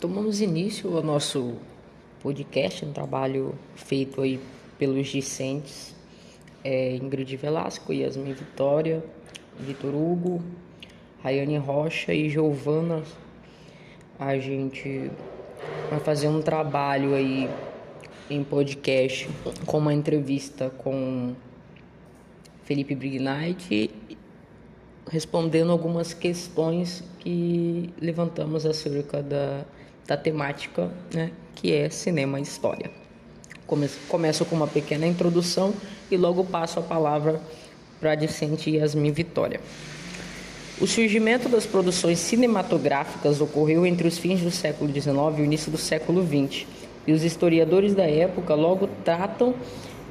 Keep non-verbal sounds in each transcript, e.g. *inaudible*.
tomamos início ao nosso podcast, um trabalho feito aí pelos discentes é, Ingrid Velasco, Yasmin Vitória, Vitor Hugo, Rayane Rocha e Giovana. A gente vai fazer um trabalho aí em podcast com uma entrevista com Felipe Brignite respondendo algumas questões que levantamos acerca da, da temática, né, que é cinema e história. Começo com uma pequena introdução e logo passo a palavra para a discente Yasmin Vitória. O surgimento das produções cinematográficas ocorreu entre os fins do século XIX e o início do século XX, e os historiadores da época logo tratam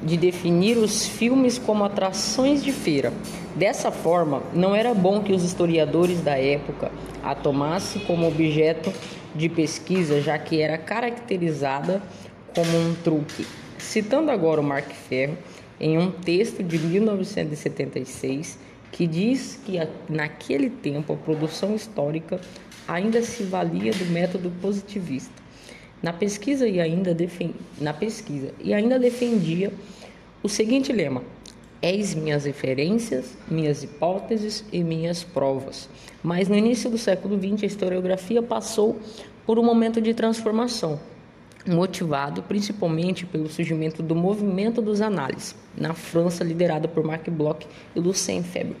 de definir os filmes como atrações de feira. Dessa forma, não era bom que os historiadores da época a tomassem como objeto de pesquisa, já que era caracterizada como um truque. Citando agora o Mark Ferro, em um texto de 1976, que diz que naquele tempo a produção histórica ainda se valia do método positivista na pesquisa e ainda, defend... na pesquisa, e ainda defendia o seguinte lema: Eis minhas referências, minhas hipóteses e minhas provas. Mas no início do século XX, a historiografia passou por um momento de transformação, motivado principalmente pelo surgimento do movimento dos análises, na França, liderado por Marc Bloch e Lucien Febvre.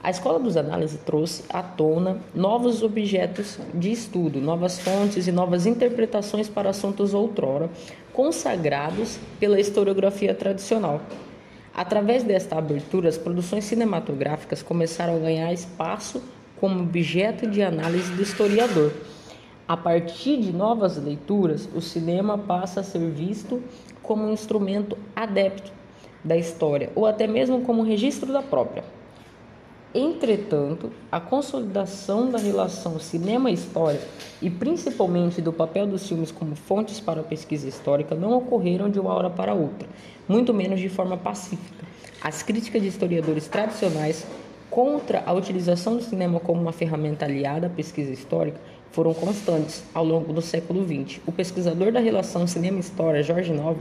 A escola dos análises trouxe à tona novos objetos de estudo, novas fontes e novas interpretações para assuntos outrora consagrados pela historiografia tradicional. Através desta abertura, as produções cinematográficas começaram a ganhar espaço como objeto de análise do historiador. A partir de novas leituras, o cinema passa a ser visto como um instrumento adepto da história ou até mesmo como registro da própria. Entretanto, a consolidação da relação cinema-história e principalmente do papel dos filmes como fontes para a pesquisa histórica não ocorreram de uma hora para outra, muito menos de forma pacífica. As críticas de historiadores tradicionais contra a utilização do cinema como uma ferramenta aliada à pesquisa histórica foram constantes ao longo do século XX. O pesquisador da relação cinema-história, Jorge Nova,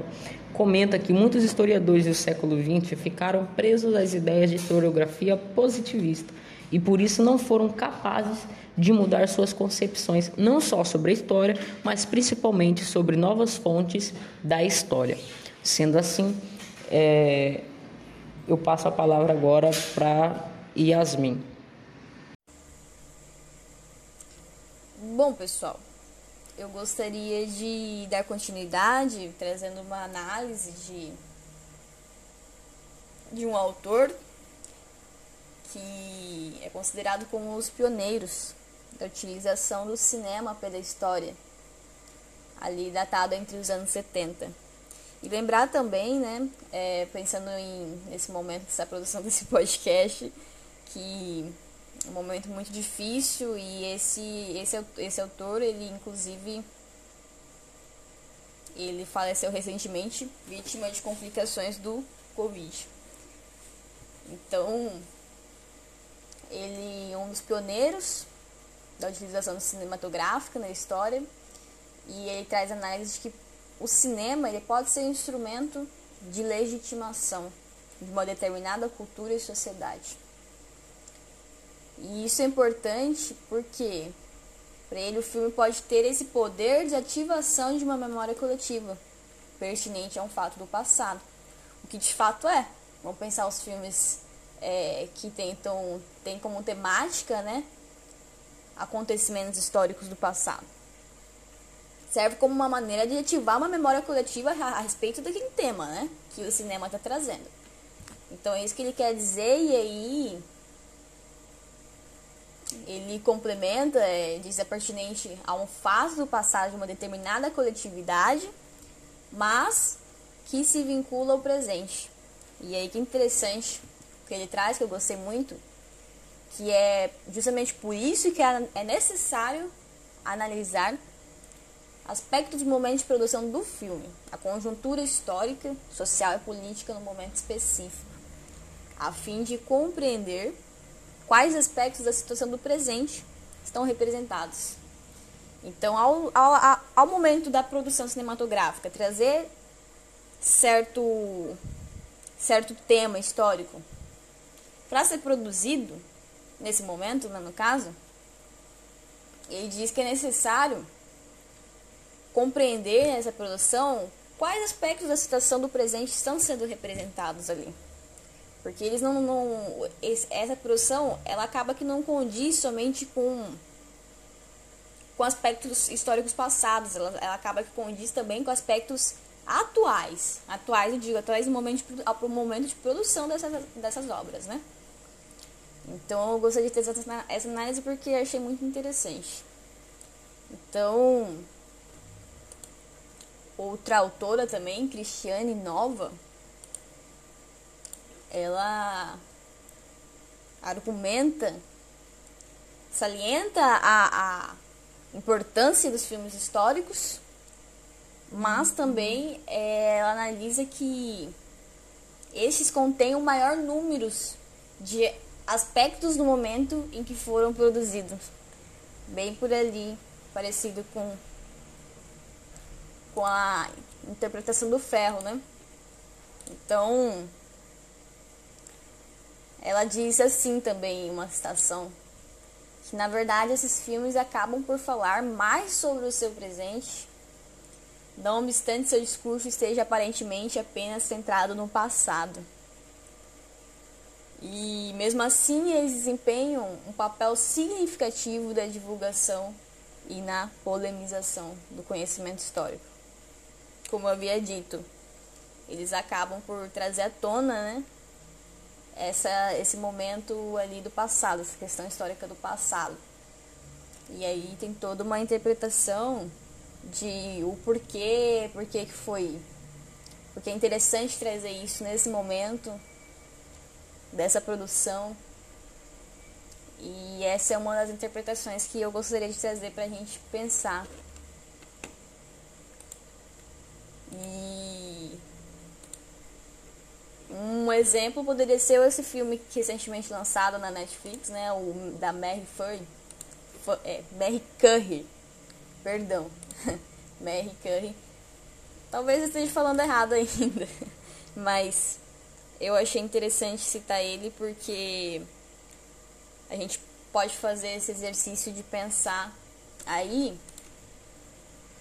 comenta que muitos historiadores do século XX ficaram presos às ideias de historiografia positivista e por isso não foram capazes de mudar suas concepções, não só sobre a história, mas principalmente sobre novas fontes da história. Sendo assim, é, eu passo a palavra agora para Yasmin. Bom, pessoal, eu gostaria de dar continuidade trazendo uma análise de, de um autor que é considerado como os pioneiros da utilização do cinema pela história, ali datado entre os anos 70. E lembrar também, né, é, pensando em, nesse momento dessa produção *laughs* desse podcast, que um momento muito difícil e esse esse esse autor ele inclusive ele faleceu recentemente vítima de complicações do covid. Então ele é um dos pioneiros da utilização cinematográfica na história e ele traz análise de que o cinema ele pode ser um instrumento de legitimação de uma determinada cultura e sociedade e isso é importante porque para ele o filme pode ter esse poder de ativação de uma memória coletiva pertinente a um fato do passado. O que de fato é. Vamos pensar os filmes é, que tentam tem como temática, né, acontecimentos históricos do passado. Serve como uma maneira de ativar uma memória coletiva a, a respeito daquele tema, né, que o cinema está trazendo. Então é isso que ele quer dizer e aí ele complementa, é, diz é pertinente a um fato do passado de uma determinada coletividade, mas que se vincula ao presente. E aí que interessante que ele traz, que eu gostei muito, que é justamente por isso que é, é necessário analisar aspectos do momento de produção do filme, a conjuntura histórica, social e política no momento específico, a fim de compreender quais aspectos da situação do presente estão representados. Então, ao, ao, ao momento da produção cinematográfica, trazer certo, certo tema histórico para ser produzido, nesse momento, né, no caso, ele diz que é necessário compreender essa produção quais aspectos da situação do presente estão sendo representados ali. Porque eles não, não essa produção, ela acaba que não condiz somente com com aspectos históricos passados, ela, ela acaba que condiz também com aspectos atuais. Atuais, eu digo, atuais no momento de, ao momento de produção dessas, dessas obras, né? Então, eu gostaria de ter essa, essa análise porque achei muito interessante. Então, outra autora também, Cristiane Nova, ela argumenta, salienta a, a importância dos filmes históricos, mas também é, ela analisa que esses contêm o maior número de aspectos do momento em que foram produzidos. Bem por ali, parecido com, com a interpretação do ferro, né? Então, ela diz assim também em uma citação que na verdade esses filmes acabam por falar mais sobre o seu presente, não obstante seu discurso esteja aparentemente apenas centrado no passado. E mesmo assim eles desempenham um papel significativo da divulgação e na polemização do conhecimento histórico. Como eu havia dito, eles acabam por trazer à tona, né, essa, esse momento ali do passado, essa questão histórica do passado. E aí tem toda uma interpretação de o porquê, porquê que foi. Porque é interessante trazer isso nesse momento dessa produção. E essa é uma das interpretações que eu gostaria de trazer para a gente pensar. E um exemplo poderia ser esse filme recentemente lançado na Netflix, né? O da Mary Furry. É, Mary Curry. Perdão. *laughs* Mary Curry. Talvez eu esteja falando errado ainda. *laughs* Mas eu achei interessante citar ele porque a gente pode fazer esse exercício de pensar aí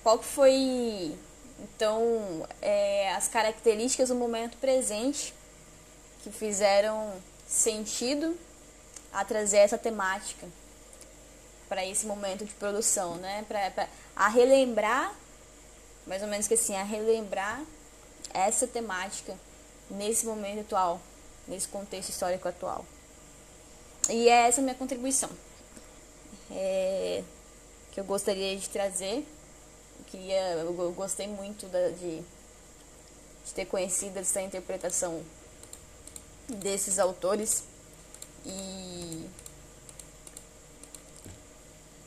qual que foi então é, as características do momento presente que fizeram sentido a trazer essa temática para esse momento de produção, né? Pra, pra, a relembrar, mais ou menos que assim, a relembrar essa temática nesse momento atual, nesse contexto histórico atual. E é essa minha contribuição. É, que eu gostaria de trazer. Eu, queria, eu gostei muito da, de, de ter conhecido essa interpretação desses autores e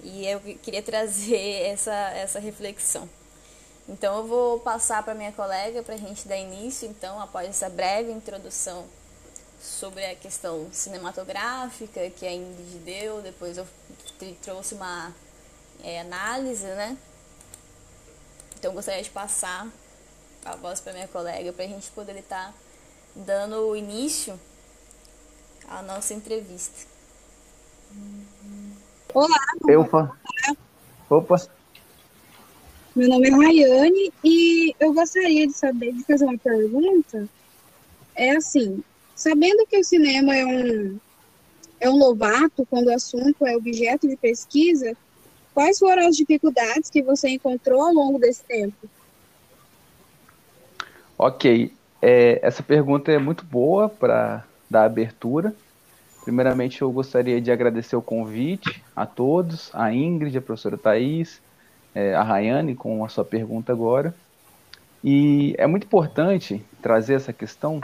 e eu queria trazer *laughs* essa essa reflexão. Então eu vou passar para minha colega para a gente dar início, então após essa breve introdução sobre a questão cinematográfica que a Ingrid deu, depois eu trouxe uma é, análise, né? Então eu gostaria de passar a voz para minha colega para a gente poder estar dando início à nossa entrevista. Olá. Opa. Opa. Meu nome é Rayane e eu gostaria de saber, de fazer uma pergunta. É assim, sabendo que o cinema é um é um novato quando o assunto é objeto de pesquisa, quais foram as dificuldades que você encontrou ao longo desse tempo? Ok, é, essa pergunta é muito boa para dar abertura. Primeiramente, eu gostaria de agradecer o convite a todos, a Ingrid, a professora Thais, é, a Rayane, com a sua pergunta agora. E é muito importante trazer essa questão,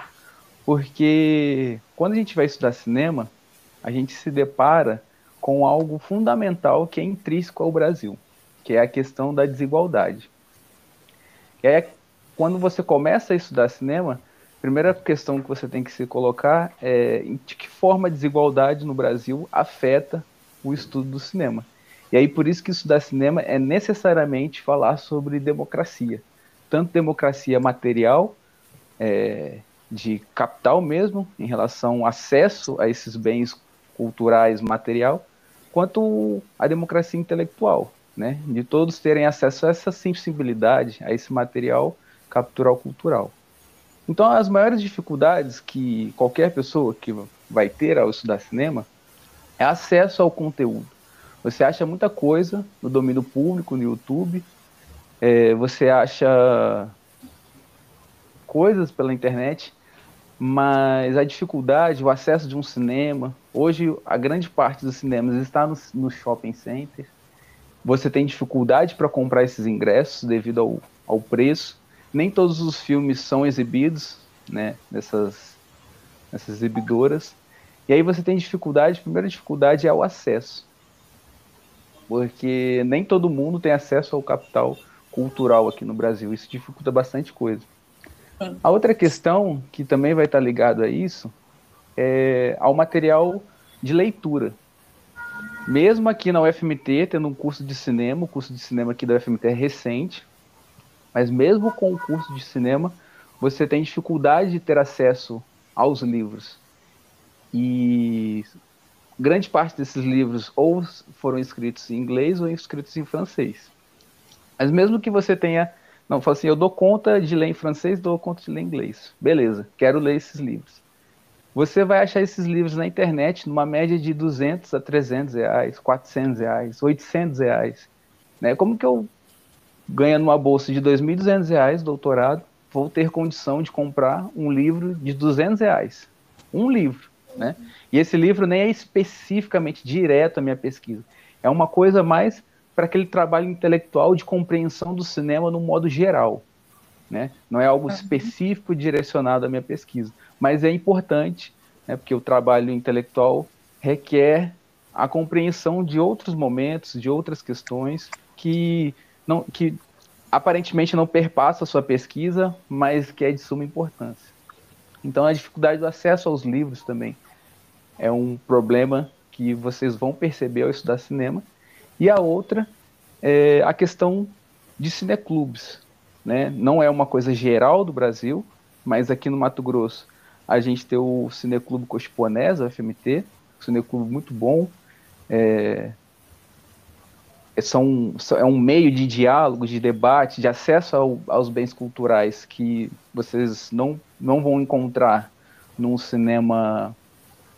porque quando a gente vai estudar cinema, a gente se depara com algo fundamental que é intrínseco ao Brasil, que é a questão da desigualdade. E aí quando você começa a estudar cinema, a primeira questão que você tem que se colocar é de que forma a desigualdade no Brasil afeta o estudo do cinema. E aí por isso que estudar cinema é necessariamente falar sobre democracia, tanto democracia material, é, de capital mesmo, em relação ao acesso a esses bens culturais, material, quanto a democracia intelectual, né? De todos terem acesso a essa sensibilidade, a esse material captural cultural. Então, as maiores dificuldades que qualquer pessoa que vai ter ao estudar cinema é acesso ao conteúdo. Você acha muita coisa no domínio público, no YouTube, é, você acha coisas pela internet, mas a dificuldade, o acesso de um cinema, hoje a grande parte dos cinemas está no, no shopping center. Você tem dificuldade para comprar esses ingressos devido ao, ao preço nem todos os filmes são exibidos, né, nessas, nessas exibidoras. E aí você tem dificuldade, a primeira dificuldade é o acesso. Porque nem todo mundo tem acesso ao capital cultural aqui no Brasil. Isso dificulta bastante coisa. A outra questão, que também vai estar ligado a isso, é ao material de leitura. Mesmo aqui na UFMT, tendo um curso de cinema, o curso de cinema aqui da UFMT é recente, mas mesmo com o curso de cinema, você tem dificuldade de ter acesso aos livros. E grande parte desses livros ou foram escritos em inglês ou escritos em francês. Mas mesmo que você tenha, não, fala assim, eu dou conta de ler em francês, dou conta de ler em inglês. Beleza, quero ler esses livros. Você vai achar esses livros na internet numa média de 200 a 300 reais, 400 reais, 800 reais. Né? Como que eu ganhando uma bolsa de R$ 2.200, doutorado, vou ter condição de comprar um livro de 200 reais. Um livro, né? E esse livro nem é especificamente direto à minha pesquisa. É uma coisa mais para aquele trabalho intelectual de compreensão do cinema no modo geral. Né? Não é algo específico direcionado à minha pesquisa, mas é importante, né, porque o trabalho intelectual requer a compreensão de outros momentos, de outras questões que não, que aparentemente não perpassa a sua pesquisa, mas que é de suma importância. Então, a dificuldade do acesso aos livros também é um problema que vocês vão perceber ao estudar cinema. E a outra é a questão de cineclubes. Né? Não é uma coisa geral do Brasil, mas aqui no Mato Grosso a gente tem o Cineclube Cochiponés, o FMT, um cineclube muito bom, é, são, é um meio de diálogo, de debate, de acesso ao, aos bens culturais que vocês não, não vão encontrar num cinema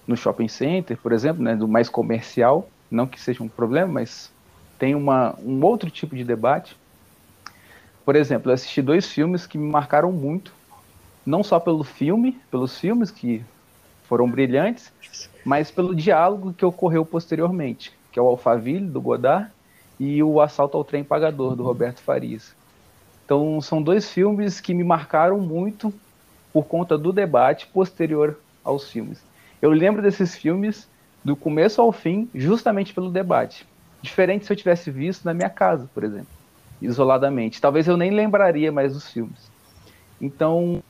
no shopping center, por exemplo, né, do mais comercial, não que seja um problema, mas tem uma, um outro tipo de debate. Por exemplo, eu assisti dois filmes que me marcaram muito, não só pelo filme, pelos filmes que foram brilhantes, mas pelo diálogo que ocorreu posteriormente, que é o Alphaville, do Godard, e o Assalto ao Trem Pagador, do Roberto Farias. Então, são dois filmes que me marcaram muito por conta do debate posterior aos filmes. Eu lembro desses filmes do começo ao fim, justamente pelo debate. Diferente se eu tivesse visto na minha casa, por exemplo, isoladamente. Talvez eu nem lembraria mais dos filmes. Então,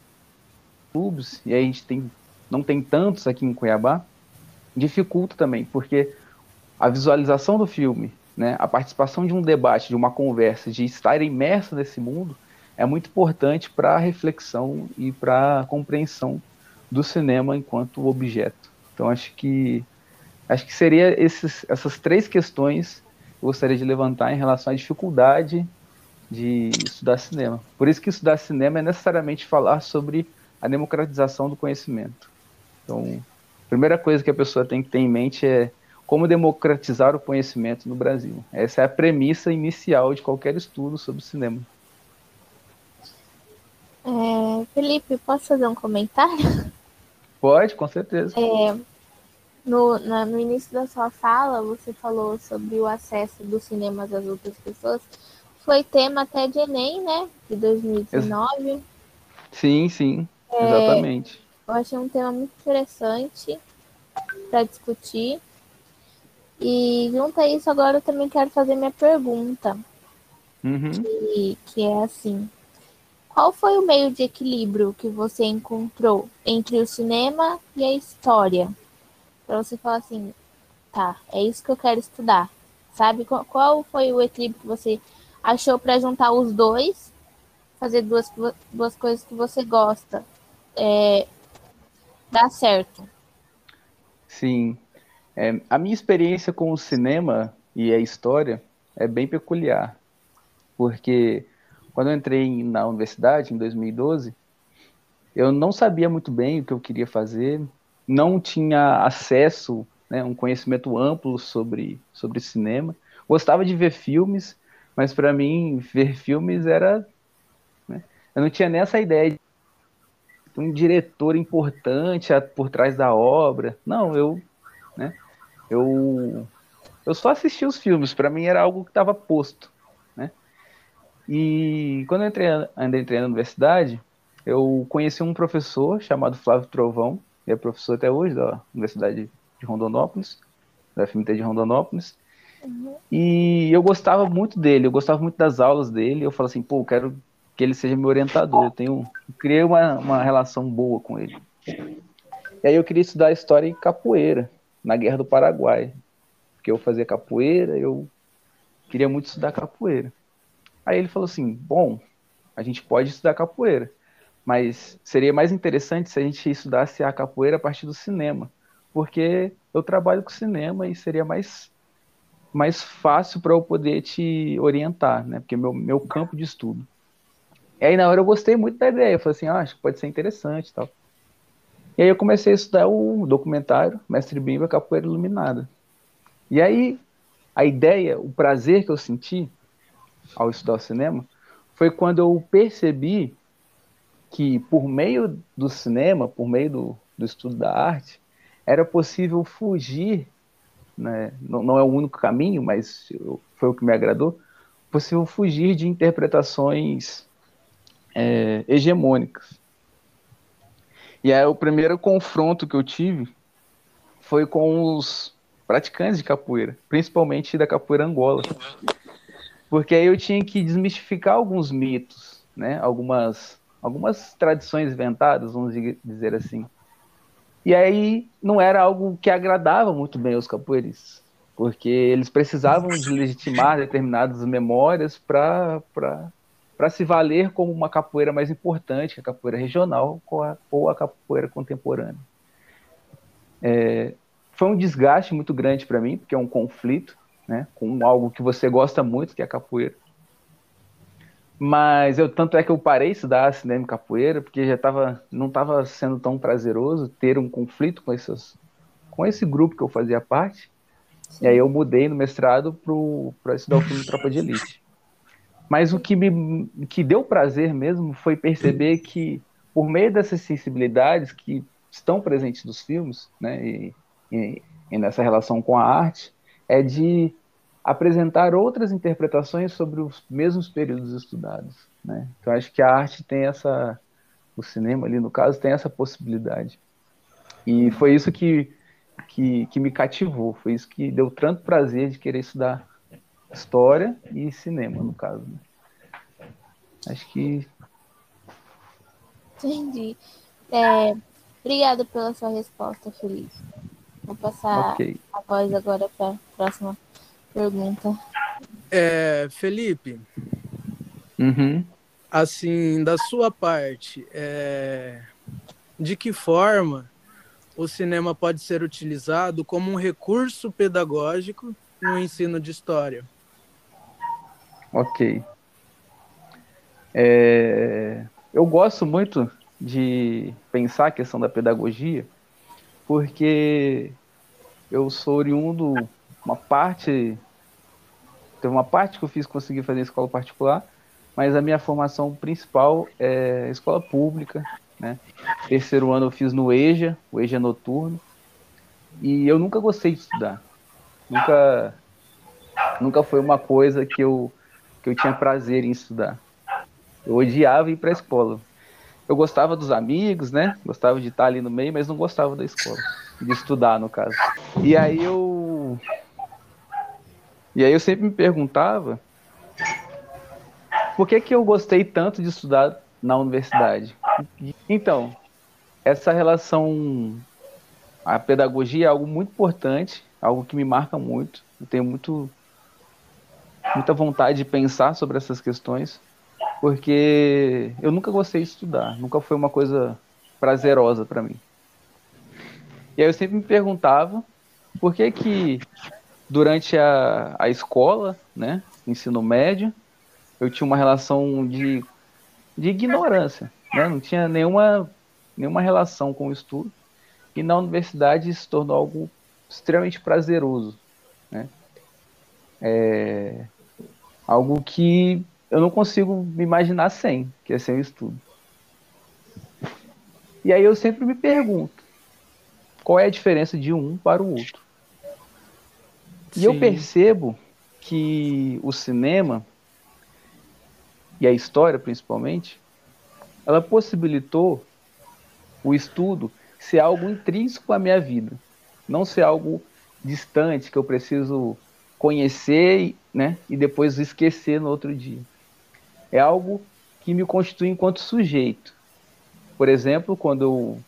clubes, e a gente tem, não tem tantos aqui em Cuiabá, dificulta também, porque a visualização do filme né, a participação de um debate, de uma conversa, de estar imerso nesse mundo, é muito importante para a reflexão e para a compreensão do cinema enquanto objeto. Então acho que acho que seria esses, essas três questões que eu gostaria de levantar em relação à dificuldade de estudar cinema. Por isso que estudar cinema é necessariamente falar sobre a democratização do conhecimento. Então, a primeira coisa que a pessoa tem que ter em mente é como democratizar o conhecimento no Brasil. Essa é a premissa inicial de qualquer estudo sobre cinema. É, Felipe, posso fazer um comentário? Pode, com certeza. É, no, na, no início da sua fala, você falou sobre o acesso dos cinemas às outras pessoas. Foi tema até de Enem, né? De 2019. Sim, sim, é, exatamente. Eu achei um tema muito interessante para discutir. E junto a isso, agora eu também quero fazer minha pergunta. Uhum. Que, que é assim: qual foi o meio de equilíbrio que você encontrou entre o cinema e a história? Para você falar assim, tá, é isso que eu quero estudar. sabe? Qual foi o equilíbrio que você achou para juntar os dois, fazer duas, duas coisas que você gosta, é, dar certo? Sim. É, a minha experiência com o cinema e a história é bem peculiar, porque quando eu entrei na universidade, em 2012, eu não sabia muito bem o que eu queria fazer, não tinha acesso, né, um conhecimento amplo sobre, sobre cinema. Gostava de ver filmes, mas para mim ver filmes era, né, eu não tinha nessa ideia de um diretor importante por trás da obra. Não, eu, eu, eu só assistia os filmes. Para mim era algo que estava posto, né. E quando eu entrei, ainda entrei na universidade, eu conheci um professor chamado Flávio Trovão, que é professor até hoje da Universidade de Rondonópolis, da FMT de Rondonópolis. Uhum. E eu gostava muito dele, eu gostava muito das aulas dele. Eu falei assim, pô, eu quero que ele seja meu orientador. Eu tenho, eu criei uma, uma relação boa com ele. E aí eu queria estudar história em capoeira, na Guerra do Paraguai. Porque eu fazia capoeira, eu queria muito estudar capoeira. Aí ele falou assim: bom, a gente pode estudar capoeira. Mas seria mais interessante se a gente estudasse a capoeira a partir do cinema, porque eu trabalho com cinema e seria mais, mais fácil para eu poder te orientar, né? Porque meu, meu campo de estudo. E aí na hora eu gostei muito da ideia, eu falei assim, ah, acho que pode ser interessante tal. E aí eu comecei a estudar o documentário Mestre Bimba Capoeira Iluminada. E aí a ideia, o prazer que eu senti ao estudar o cinema foi quando eu percebi que por meio do cinema, por meio do, do estudo da arte, era possível fugir, né? não, não é o único caminho, mas foi o que me agradou, possível fugir de interpretações é, hegemônicas. E aí o primeiro confronto que eu tive foi com os praticantes de capoeira, principalmente da capoeira angola. Porque aí eu tinha que desmistificar alguns mitos, né? Algumas algumas tradições inventadas, vamos dizer assim. E aí não era algo que agradava muito bem aos capoeiristas, porque eles precisavam de legitimar determinadas memórias para se valer como uma capoeira mais importante, que a capoeira regional ou a capoeira contemporânea. É, foi um desgaste muito grande para mim, porque é um conflito né, com algo que você gosta muito, que é a capoeira. Mas eu tanto é que eu parei de estudar cinema e capoeira, porque já tava, não estava sendo tão prazeroso ter um conflito com esses, com esse grupo que eu fazia parte. E aí eu mudei no mestrado para estudar o filme Tropa de Elite. Mas o que me que deu prazer mesmo foi perceber *clears throat* que por meio dessas sensibilidades que estão presentes nos filmes, né, e, e, e nessa relação com a arte, é de apresentar outras interpretações sobre os mesmos períodos estudados. Né? Então, acho que a arte tem essa, o cinema ali no caso, tem essa possibilidade. E foi isso que, que, que me cativou, foi isso que deu tanto prazer de querer estudar história e cinema, no caso. Né? Acho que. Entendi. É, obrigada pela sua resposta, Felipe. Vou passar okay. a voz agora para a próxima pergunta. É, Felipe. Uhum. Assim, da sua parte, é, de que forma o cinema pode ser utilizado como um recurso pedagógico no ensino de história? Ok. É, eu gosto muito de pensar a questão da pedagogia, porque eu sou oriundo uma parte. Teve uma parte que eu fiz conseguir fazer escola particular, mas a minha formação principal é escola pública. Né? Terceiro ano eu fiz no EJA, o EJA noturno, e eu nunca gostei de estudar. Nunca, nunca foi uma coisa que eu, que eu tinha prazer em estudar. Eu odiava ir para a escola. Eu gostava dos amigos, né? Gostava de estar ali no meio, mas não gostava da escola, de estudar, no caso. E aí eu e aí eu sempre me perguntava por que, que eu gostei tanto de estudar na universidade. Então, essa relação, a pedagogia é algo muito importante, algo que me marca muito. Eu tenho muito, muita vontade de pensar sobre essas questões, porque eu nunca gostei de estudar, nunca foi uma coisa prazerosa para mim. E aí eu sempre me perguntava por que que durante a, a escola, né, ensino médio, eu tinha uma relação de, de ignorância, né, não tinha nenhuma, nenhuma relação com o estudo, e na universidade se tornou algo extremamente prazeroso, né, é algo que eu não consigo me imaginar sem, que é sem o estudo. E aí eu sempre me pergunto, qual é a diferença de um para o outro? E Sim. eu percebo que o cinema e a história principalmente, ela possibilitou o estudo ser algo intrínseco à minha vida, não ser algo distante que eu preciso conhecer, né, e depois esquecer no outro dia. É algo que me constitui enquanto sujeito. Por exemplo, quando eu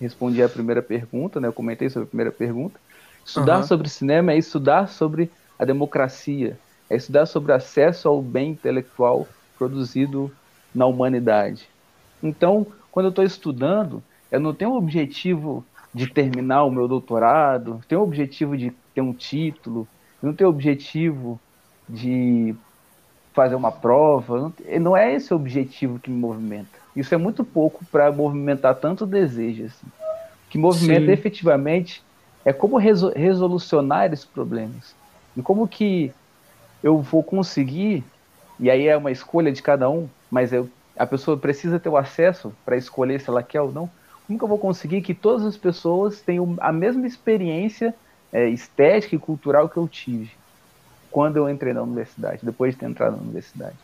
respondi a primeira pergunta, né, eu comentei sobre a primeira pergunta, estudar uhum. sobre cinema é estudar sobre a democracia, é estudar sobre acesso ao bem intelectual produzido na humanidade. Então, quando eu estou estudando, eu não tenho o objetivo de terminar o meu doutorado, tenho o objetivo de ter um título, não tenho o objetivo de fazer uma prova, não, não é esse o objetivo que me movimenta. Isso é muito pouco para movimentar tanto desejo. Assim. O que movimenta Sim. efetivamente é como resolucionar esses problemas. E como que eu vou conseguir, e aí é uma escolha de cada um, mas eu, a pessoa precisa ter o acesso para escolher se ela quer ou não. Como que eu vou conseguir que todas as pessoas tenham a mesma experiência é, estética e cultural que eu tive quando eu entrei na universidade, depois de ter entrado na universidade?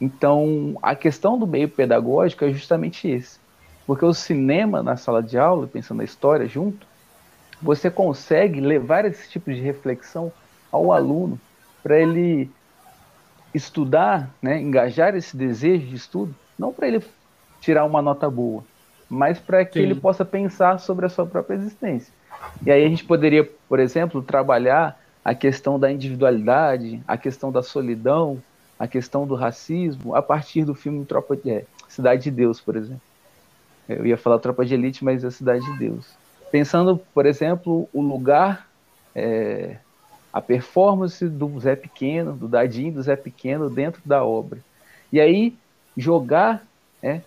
Então, a questão do meio pedagógico é justamente esse. Porque o cinema na sala de aula, pensando na história junto, você consegue levar esse tipo de reflexão ao aluno para ele estudar, né, engajar esse desejo de estudo, não para ele tirar uma nota boa, mas para que Sim. ele possa pensar sobre a sua própria existência. E aí a gente poderia, por exemplo, trabalhar a questão da individualidade, a questão da solidão, a questão do racismo a partir do filme Tropa de é, Cidade de Deus, por exemplo. Eu ia falar Tropa de Elite, mas é Cidade de Deus. Pensando, por exemplo, o lugar, é, a performance do Zé Pequeno, do Dadinho do Zé Pequeno dentro da obra. E aí jogar, é,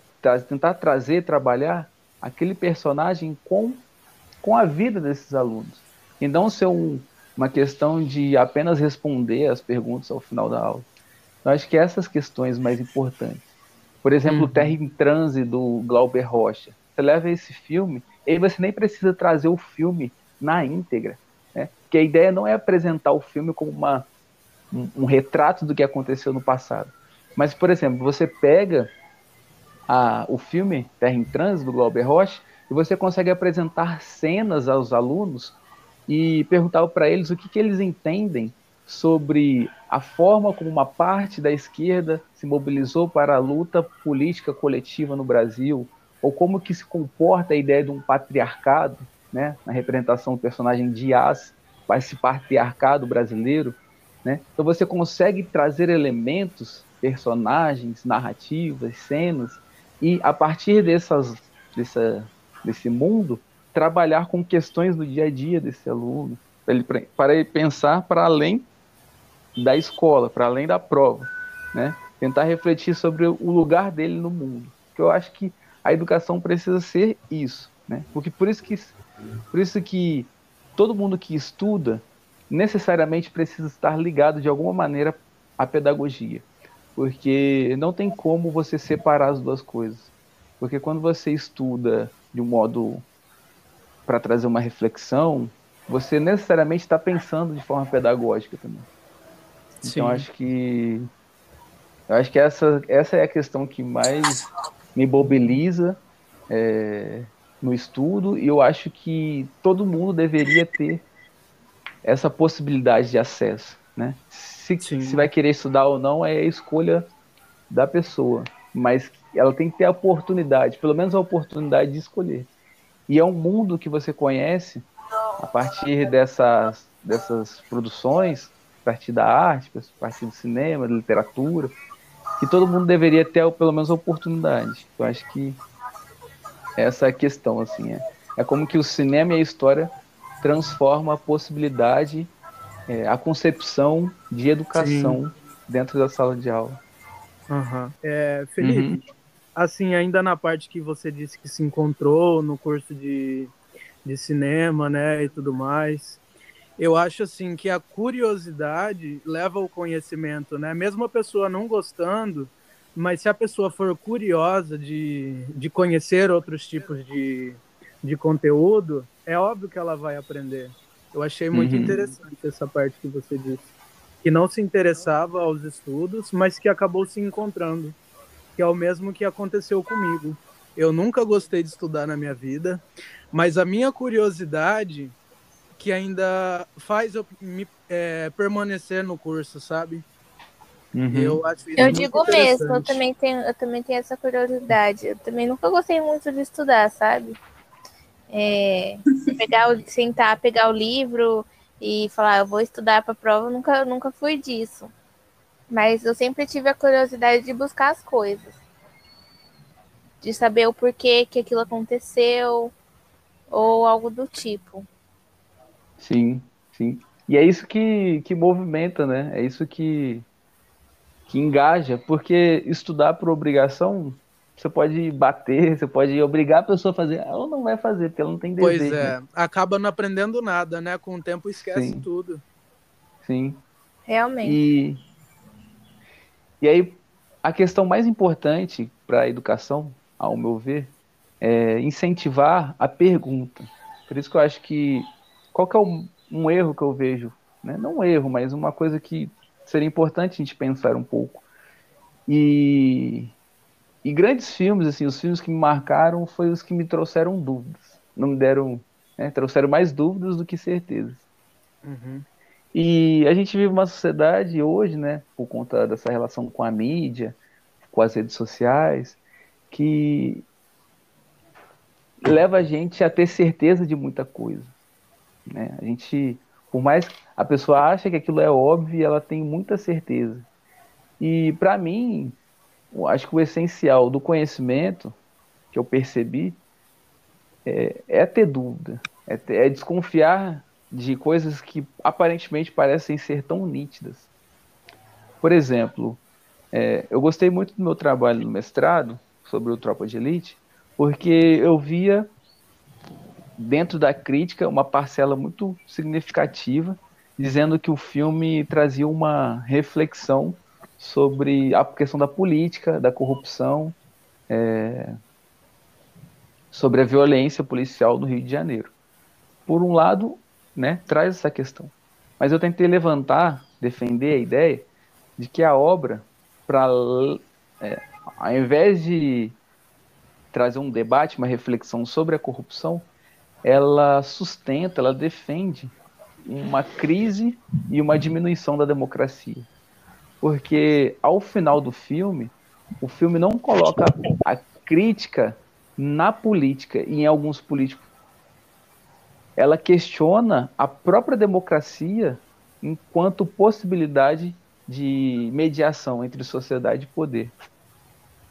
tentar trazer, trabalhar aquele personagem com, com a vida desses alunos. E não ser um, uma questão de apenas responder as perguntas ao final da aula. Eu acho que essas questões mais importantes. Por exemplo, uhum. Terra em Transe, do Glauber Rocha. Você leva esse filme, e você nem precisa trazer o filme na íntegra. Né? Porque a ideia não é apresentar o filme como uma, um, um retrato do que aconteceu no passado. Mas, por exemplo, você pega a, o filme Terra em Transe, do Glauber Rocha, e você consegue apresentar cenas aos alunos e perguntar para eles o que, que eles entendem sobre a forma como uma parte da esquerda se mobilizou para a luta política coletiva no Brasil, ou como que se comporta a ideia de um patriarcado, né, na representação do personagem Dias, esse patriarcado brasileiro, né? Então você consegue trazer elementos, personagens, narrativas, cenas, e a partir dessas, dessa, desse mundo, trabalhar com questões do dia a dia desse aluno, para ele, para ele pensar para além da escola, para além da prova, né? Tentar refletir sobre o lugar dele no mundo. Porque eu acho que a educação precisa ser isso, né? Porque por isso que por isso que todo mundo que estuda necessariamente precisa estar ligado de alguma maneira à pedagogia. Porque não tem como você separar as duas coisas. Porque quando você estuda de um modo para trazer uma reflexão, você necessariamente está pensando de forma pedagógica também. Então acho que eu acho que essa, essa é a questão que mais me mobiliza é, no estudo e eu acho que todo mundo deveria ter essa possibilidade de acesso, né? Se, se vai querer estudar ou não é a escolha da pessoa, mas ela tem que ter a oportunidade, pelo menos a oportunidade de escolher. E é um mundo que você conhece a partir dessas, dessas produções partir da arte, a partir do cinema, da literatura, que todo mundo deveria ter pelo menos a oportunidade. Eu acho que essa é a questão, assim, é, é como que o cinema e a história transforma a possibilidade, é, a concepção de educação Sim. dentro da sala de aula. Uhum. É, Felipe, uhum. Assim, ainda na parte que você disse que se encontrou no curso de, de cinema, né, e tudo mais, eu acho assim que a curiosidade leva ao conhecimento, né? Mesmo a pessoa não gostando, mas se a pessoa for curiosa de, de conhecer outros tipos de, de conteúdo, é óbvio que ela vai aprender. Eu achei muito uhum. interessante essa parte que você disse. Que não se interessava aos estudos, mas que acabou se encontrando. Que é o mesmo que aconteceu comigo. Eu nunca gostei de estudar na minha vida, mas a minha curiosidade que ainda faz eu me é, permanecer no curso, sabe? Uhum. Eu acho isso Eu digo mesmo, eu também tenho, eu também tenho essa curiosidade. Eu também nunca gostei muito de estudar, sabe? É, pegar o, sentar, pegar o livro e falar, eu vou estudar para prova, nunca, nunca fui disso. Mas eu sempre tive a curiosidade de buscar as coisas. De saber o porquê que aquilo aconteceu ou algo do tipo. Sim, sim. E é isso que, que movimenta, né? É isso que, que engaja, porque estudar por obrigação, você pode bater, você pode obrigar a pessoa a fazer, ela não vai fazer, porque ela não tem desejo. Pois é, acaba não aprendendo nada, né? Com o tempo esquece sim. tudo. Sim. Realmente. E, e aí, a questão mais importante para a educação, ao meu ver, é incentivar a pergunta. Por isso que eu acho que qual que é um, um erro que eu vejo? Né? Não um erro, mas uma coisa que seria importante a gente pensar um pouco. E, e grandes filmes, assim, os filmes que me marcaram foram os que me trouxeram dúvidas. Não me deram, né, trouxeram mais dúvidas do que certezas. Uhum. E a gente vive uma sociedade hoje, né, por conta dessa relação com a mídia, com as redes sociais, que leva a gente a ter certeza de muita coisa. Né? A gente, por mais a pessoa acha que aquilo é óbvio, ela tem muita certeza. E para mim, acho que o essencial do conhecimento que eu percebi é, é ter dúvida, é, ter, é desconfiar de coisas que aparentemente parecem ser tão nítidas. Por exemplo, é, eu gostei muito do meu trabalho no mestrado sobre o Tropa de Elite, porque eu via dentro da crítica, uma parcela muito significativa, dizendo que o filme trazia uma reflexão sobre a questão da política, da corrupção, é, sobre a violência policial do Rio de Janeiro. Por um lado, né, traz essa questão. Mas eu tentei levantar, defender a ideia de que a obra, para é, ao invés de trazer um debate, uma reflexão sobre a corrupção, ela sustenta, ela defende uma crise e uma diminuição da democracia. Porque ao final do filme, o filme não coloca a crítica na política e em alguns políticos. Ela questiona a própria democracia enquanto possibilidade de mediação entre sociedade e poder.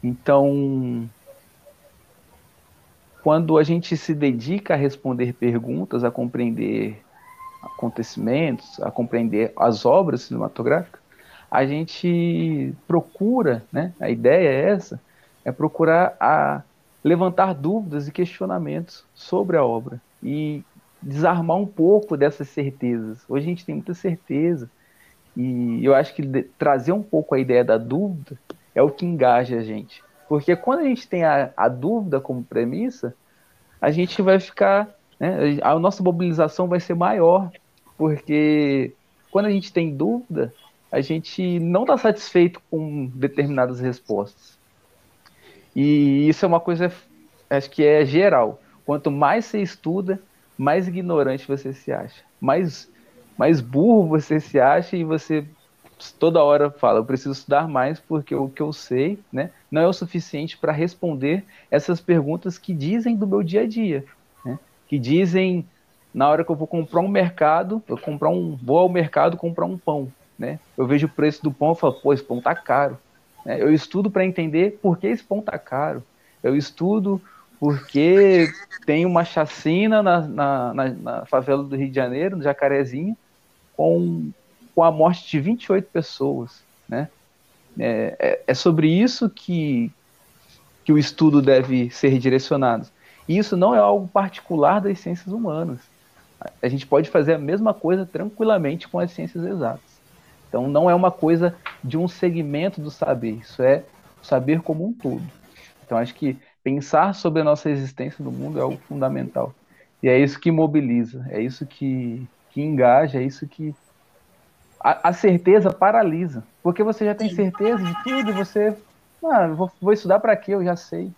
Então, quando a gente se dedica a responder perguntas, a compreender acontecimentos, a compreender as obras cinematográficas, a gente procura, né, a ideia é essa, é procurar a levantar dúvidas e questionamentos sobre a obra e desarmar um pouco dessas certezas. Hoje a gente tem muita certeza e eu acho que trazer um pouco a ideia da dúvida é o que engaja a gente. Porque quando a gente tem a, a dúvida como premissa, a gente vai ficar. Né, a nossa mobilização vai ser maior, porque quando a gente tem dúvida, a gente não está satisfeito com determinadas respostas. E isso é uma coisa, acho que é geral. Quanto mais você estuda, mais ignorante você se acha. Mais, mais burro você se acha e você toda hora fala, eu preciso estudar mais porque o que eu sei, né, não é o suficiente para responder essas perguntas que dizem do meu dia a dia, né, que dizem na hora que eu vou comprar um mercado, eu comprar um, vou ao mercado comprar um pão, né? Eu vejo o preço do pão e falo, pô, esse pão tá caro. Né? Eu estudo para entender por que esse pão tá caro. Eu estudo porque tem uma chacina na, na, na, na favela do Rio de Janeiro, no Jacarezinho, com, com a morte de 28 pessoas, né? É, é, é sobre isso que, que o estudo deve ser direcionado. E isso não é algo particular das ciências humanas. A gente pode fazer a mesma coisa tranquilamente com as ciências exatas. Então, não é uma coisa de um segmento do saber, isso é o saber como um todo. Então, acho que pensar sobre a nossa existência no mundo é algo fundamental. E é isso que mobiliza, é isso que, que engaja, é isso que. A, a certeza paralisa. Porque você já tem certeza de tudo e você. Ah, vou, vou estudar para quê? Eu já sei.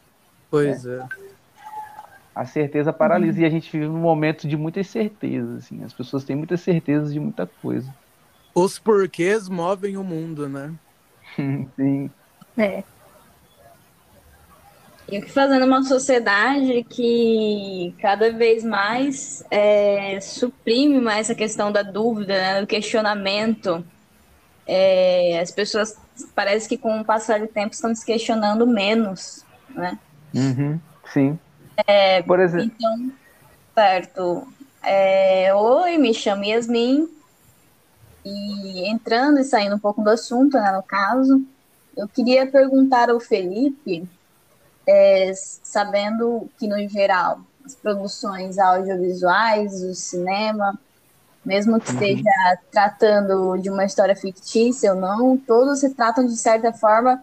Pois é. é. A certeza paralisa. Uhum. E a gente vive um momento de muitas certezas. Assim. As pessoas têm muitas certezas de muita coisa. Os porquês movem o mundo, né? *laughs* Sim. É. E o que fazendo uma sociedade que cada vez mais é, suprime mais a questão da dúvida, né, do questionamento. É, as pessoas parece que com o passar do tempo estão se questionando menos, né? Uhum, sim. É, Por exemplo. Então, certo. É, Oi, me chamo Yasmin. E entrando e saindo um pouco do assunto, né, no caso, eu queria perguntar ao Felipe é, sabendo que, no geral, as produções audiovisuais, o cinema, mesmo que uhum. esteja tratando de uma história fictícia ou não, todos se tratam, de certa forma,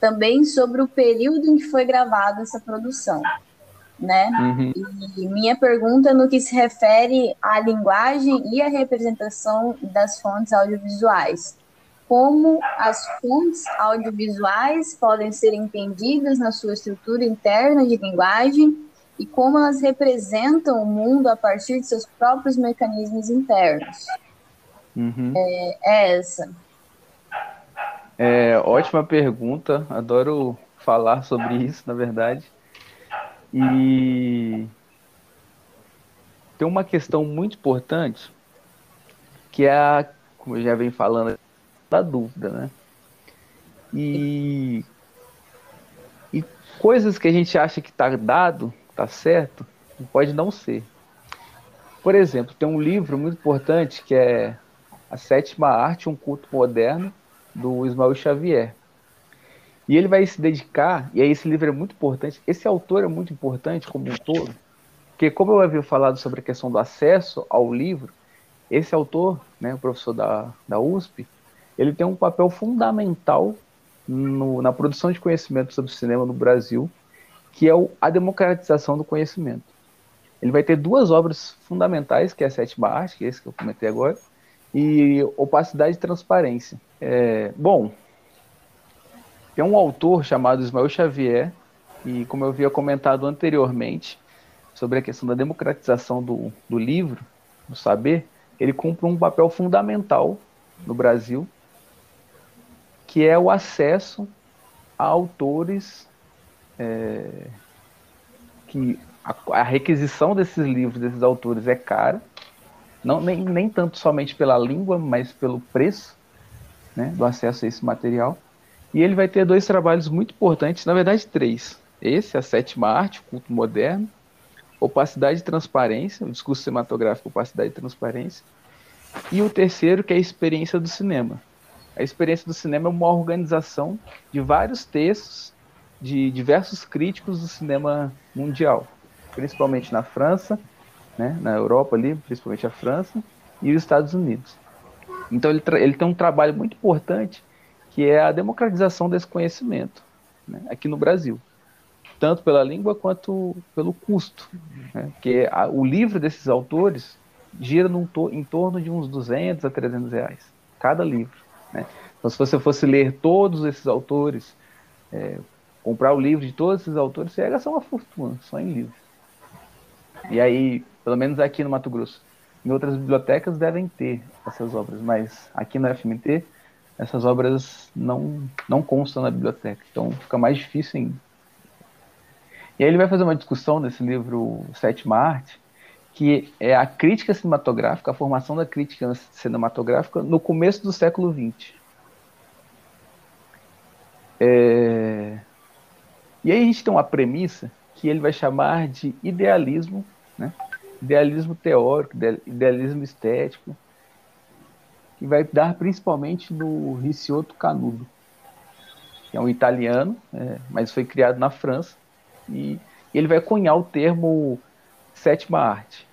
também sobre o período em que foi gravada essa produção. Né? Uhum. E minha pergunta no que se refere à linguagem e à representação das fontes audiovisuais como as fontes audiovisuais podem ser entendidas na sua estrutura interna de linguagem e como elas representam o mundo a partir de seus próprios mecanismos internos. Uhum. É, é, essa. É, ótima pergunta, adoro falar sobre isso, na verdade. E tem uma questão muito importante que é a, como eu já venho falando da dúvida, né? E, e coisas que a gente acha que está dado, está certo, pode não ser. Por exemplo, tem um livro muito importante que é A Sétima Arte, um culto moderno, do Ismael Xavier. E ele vai se dedicar, e aí esse livro é muito importante, esse autor é muito importante como um todo, porque como eu havia falado sobre a questão do acesso ao livro, esse autor, né, o professor da, da USP, ele tem um papel fundamental no, na produção de conhecimento sobre cinema no Brasil, que é o, a democratização do conhecimento. Ele vai ter duas obras fundamentais, que é a Sétima Arte, que é esse que eu comentei agora, e Opacidade e Transparência. É, bom, tem um autor chamado Ismael Xavier, e como eu havia comentado anteriormente, sobre a questão da democratização do, do livro, do saber, ele cumpre um papel fundamental no Brasil que é o acesso a autores é, que a, a, requisição desses livros, desses autores é cara, não, nem, nem tanto somente pela língua, mas pelo preço né, do acesso a esse material. E ele vai ter dois trabalhos muito importantes, na verdade três. Esse, a sétima arte, o culto moderno, opacidade e transparência, o discurso cinematográfico, opacidade e transparência. E o terceiro, que é a experiência do cinema, a experiência do cinema é uma organização de vários textos de diversos críticos do cinema mundial, principalmente na França, né, na Europa ali, principalmente a França e os Estados Unidos. Então ele, ele tem um trabalho muito importante que é a democratização desse conhecimento né, aqui no Brasil, tanto pela língua quanto pelo custo, né, porque a, o livro desses autores gira to, em torno de uns 200 a 300 reais cada livro. Né? Então, se você fosse ler todos esses autores, é, comprar o livro de todos esses autores, você ia gastar uma fortuna só em livro. E aí, pelo menos aqui no Mato Grosso, em outras bibliotecas devem ter essas obras, mas aqui no FMT essas obras não, não constam na biblioteca, então fica mais difícil ainda. E aí ele vai fazer uma discussão nesse livro Sétima Arte, que é a crítica cinematográfica, a formação da crítica cinematográfica no começo do século XX. É... E aí a gente tem uma premissa que ele vai chamar de idealismo, né? idealismo teórico, idealismo estético, que vai dar principalmente no Ricciotto Canudo, que é um italiano, é, mas foi criado na França, e ele vai cunhar o termo sétima arte,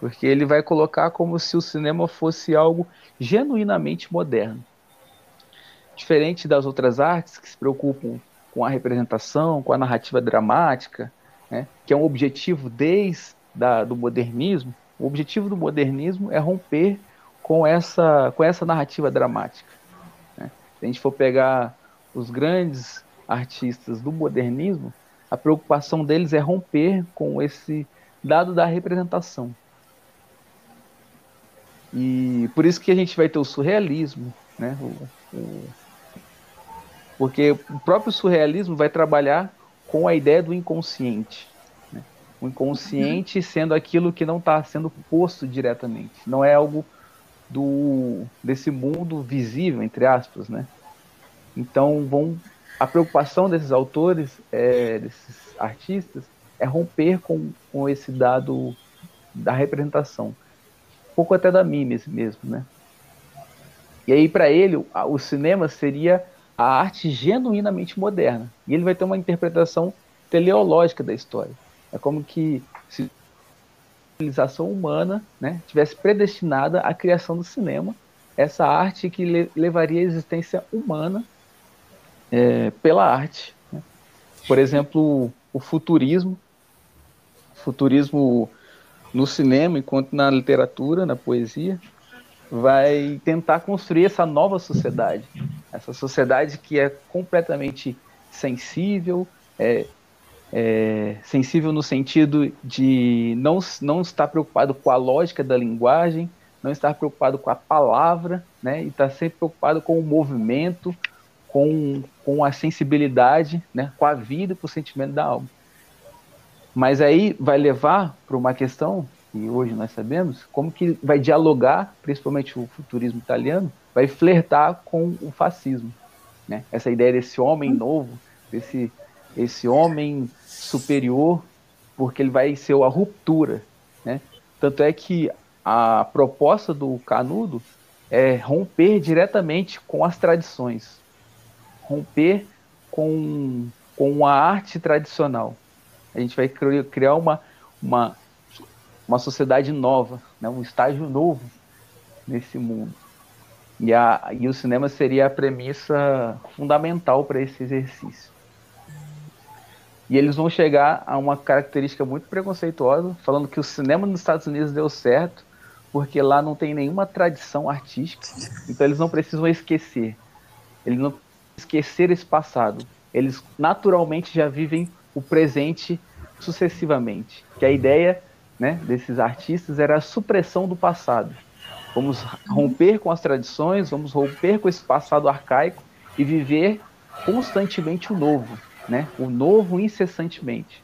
porque ele vai colocar como se o cinema fosse algo genuinamente moderno. Diferente das outras artes que se preocupam com a representação, com a narrativa dramática, né, que é um objetivo desde da, do modernismo, o objetivo do modernismo é romper com essa, com essa narrativa dramática. Né? Se a gente for pegar os grandes artistas do modernismo, a preocupação deles é romper com esse dado da representação. E por isso que a gente vai ter o surrealismo, né? O, o, porque o próprio surrealismo vai trabalhar com a ideia do inconsciente. Né? O inconsciente sendo aquilo que não está sendo posto diretamente, não é algo do desse mundo visível entre aspas, né? Então vão a preocupação desses autores, é, desses artistas, é romper com, com esse dado da representação, um pouco até da mimes mesmo, né? E aí para ele o cinema seria a arte genuinamente moderna e ele vai ter uma interpretação teleológica da história. É como que se civilização humana né, tivesse predestinada à criação do cinema, essa arte que le levaria a existência humana é, pela arte. Né? Por exemplo, o futurismo, futurismo no cinema, enquanto na literatura, na poesia, vai tentar construir essa nova sociedade, essa sociedade que é completamente sensível, é, é, sensível no sentido de não, não estar preocupado com a lógica da linguagem, não estar preocupado com a palavra, né, e estar sempre preocupado com o movimento, com, com a sensibilidade, né, com a vida, com o sentimento da alma. Mas aí vai levar para uma questão que hoje nós sabemos, como que vai dialogar, principalmente o futurismo italiano, vai flertar com o fascismo. Né? Essa ideia desse homem novo, desse esse homem superior, porque ele vai ser a ruptura. Né? Tanto é que a proposta do Canudo é romper diretamente com as tradições, romper com, com a arte tradicional. A gente vai criar uma, uma, uma sociedade nova, né? um estágio novo nesse mundo. E, a, e o cinema seria a premissa fundamental para esse exercício. E eles vão chegar a uma característica muito preconceituosa, falando que o cinema nos Estados Unidos deu certo, porque lá não tem nenhuma tradição artística, então eles não precisam esquecer. Eles não esquecer esse passado. Eles naturalmente já vivem o presente sucessivamente. Que a ideia né, desses artistas era a supressão do passado. Vamos romper com as tradições, vamos romper com esse passado arcaico e viver constantemente o novo né? O novo incessantemente.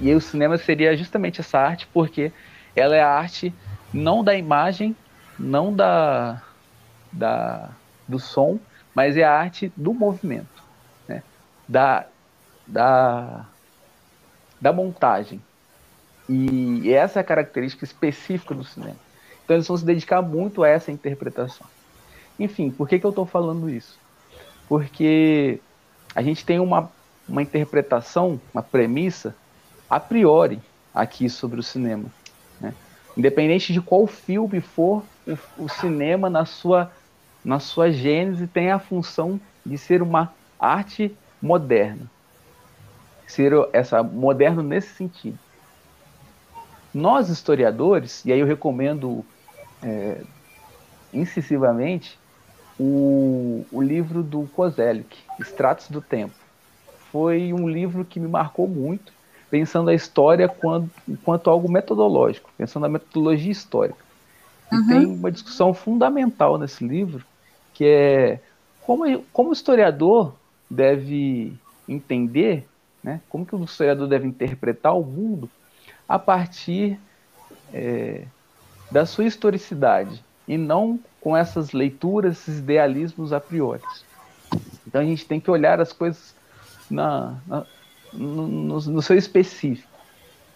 E o cinema seria justamente essa arte, porque ela é a arte não da imagem, não da, da do som, mas é a arte do movimento, né? da, da, da montagem. E essa é a característica específica do cinema. Então eles vão se dedicar muito a essa interpretação. Enfim, por que, que eu estou falando isso? Porque a gente tem uma uma interpretação, uma premissa a priori aqui sobre o cinema. Né? Independente de qual filme for, o, o, cinema na sua, na sua gênese tem a função de ser uma arte moderna. Ser essa moderno nesse sentido. Nós historiadores, e aí eu recomendo é, incisivamente o, o livro do Kozelik, Extratos do Tempo foi um livro que me marcou muito, pensando a história quanto, quanto algo metodológico, pensando a metodologia histórica. E uhum. tem uma discussão fundamental nesse livro, que é como, como o historiador deve entender, né, como que o historiador deve interpretar o mundo a partir é, da sua historicidade e não com essas leituras, esses idealismos a priori. Então a gente tem que olhar as coisas na, na no, no, no, seu específico.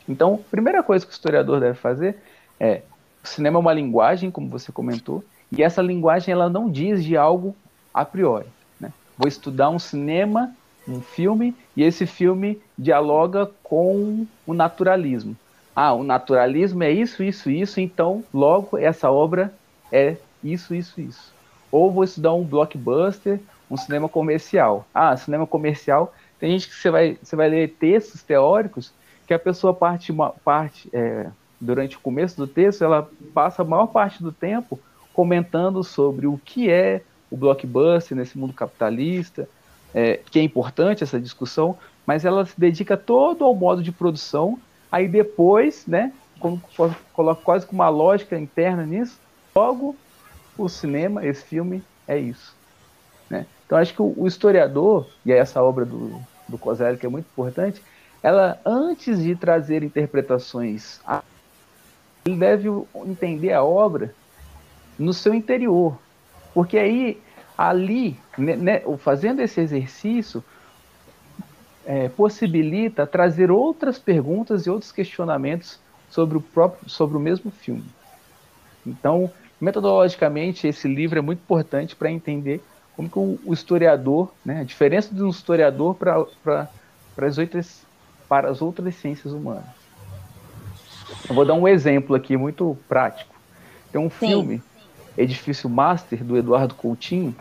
Então, a primeira coisa que o historiador deve fazer é: o cinema é uma linguagem, como você comentou, e essa linguagem ela não diz de algo a priori. Né? Vou estudar um cinema, um filme, e esse filme dialoga com o naturalismo. Ah, o naturalismo é isso, isso, isso, então logo essa obra é isso, isso, isso. Ou vou estudar um blockbuster, um cinema comercial. Ah, cinema comercial, tem gente que você vai, você vai ler textos teóricos que a pessoa parte, parte é, durante o começo do texto, ela passa a maior parte do tempo comentando sobre o que é o blockbuster nesse mundo capitalista, é, que é importante essa discussão, mas ela se dedica todo ao modo de produção, aí depois, né, coloca quase com uma lógica interna nisso, logo o cinema, esse filme, é isso. Né? Então acho que o, o, historiador, e essa obra do, do Coselli que é muito importante, ela, antes de trazer interpretações, ele deve entender a obra no seu interior. Porque aí, ali, né, né fazendo esse exercício, é, possibilita trazer outras perguntas e outros questionamentos sobre o próprio, sobre o mesmo filme. Então, metodologicamente, esse livro é muito importante para entender como que o, o, historiador, né, a diferença de um historiador para as outras, para as outras ciências humanas. Eu vou dar um exemplo aqui muito prático. Tem um Sim. filme, Edifício Master, do Eduardo Coutinho.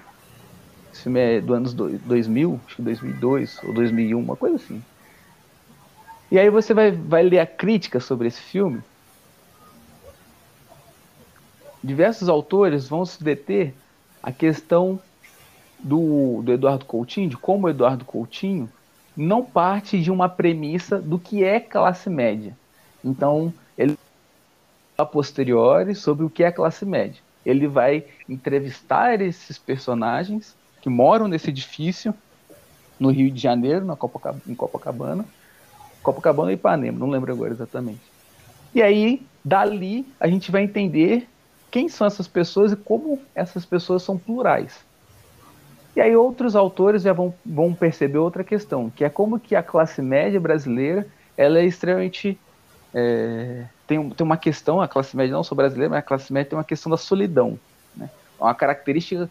Esse filme é do anos 2000, acho que 2002 ou 2001, uma coisa assim. E aí você vai, vai ler a crítica sobre esse filme diversos autores vão se deter a questão do, do Eduardo Coutinho, de como o Eduardo Coutinho não parte de uma premissa do que é classe média. Então, ele a posteriori sobre o que é classe média. Ele vai entrevistar esses personagens que moram nesse edifício no Rio de Janeiro, na Copacabana, em Copacabana, Copacabana e Ipanema, não lembro agora exatamente. E aí, dali, a gente vai entender quem são essas pessoas e como essas pessoas são plurais. E aí outros autores já vão, vão perceber outra questão, que é como que a classe média brasileira ela é extremamente é, tem, tem uma questão, a classe média não só brasileira, mas a classe média tem uma questão da solidão. Né? Uma característica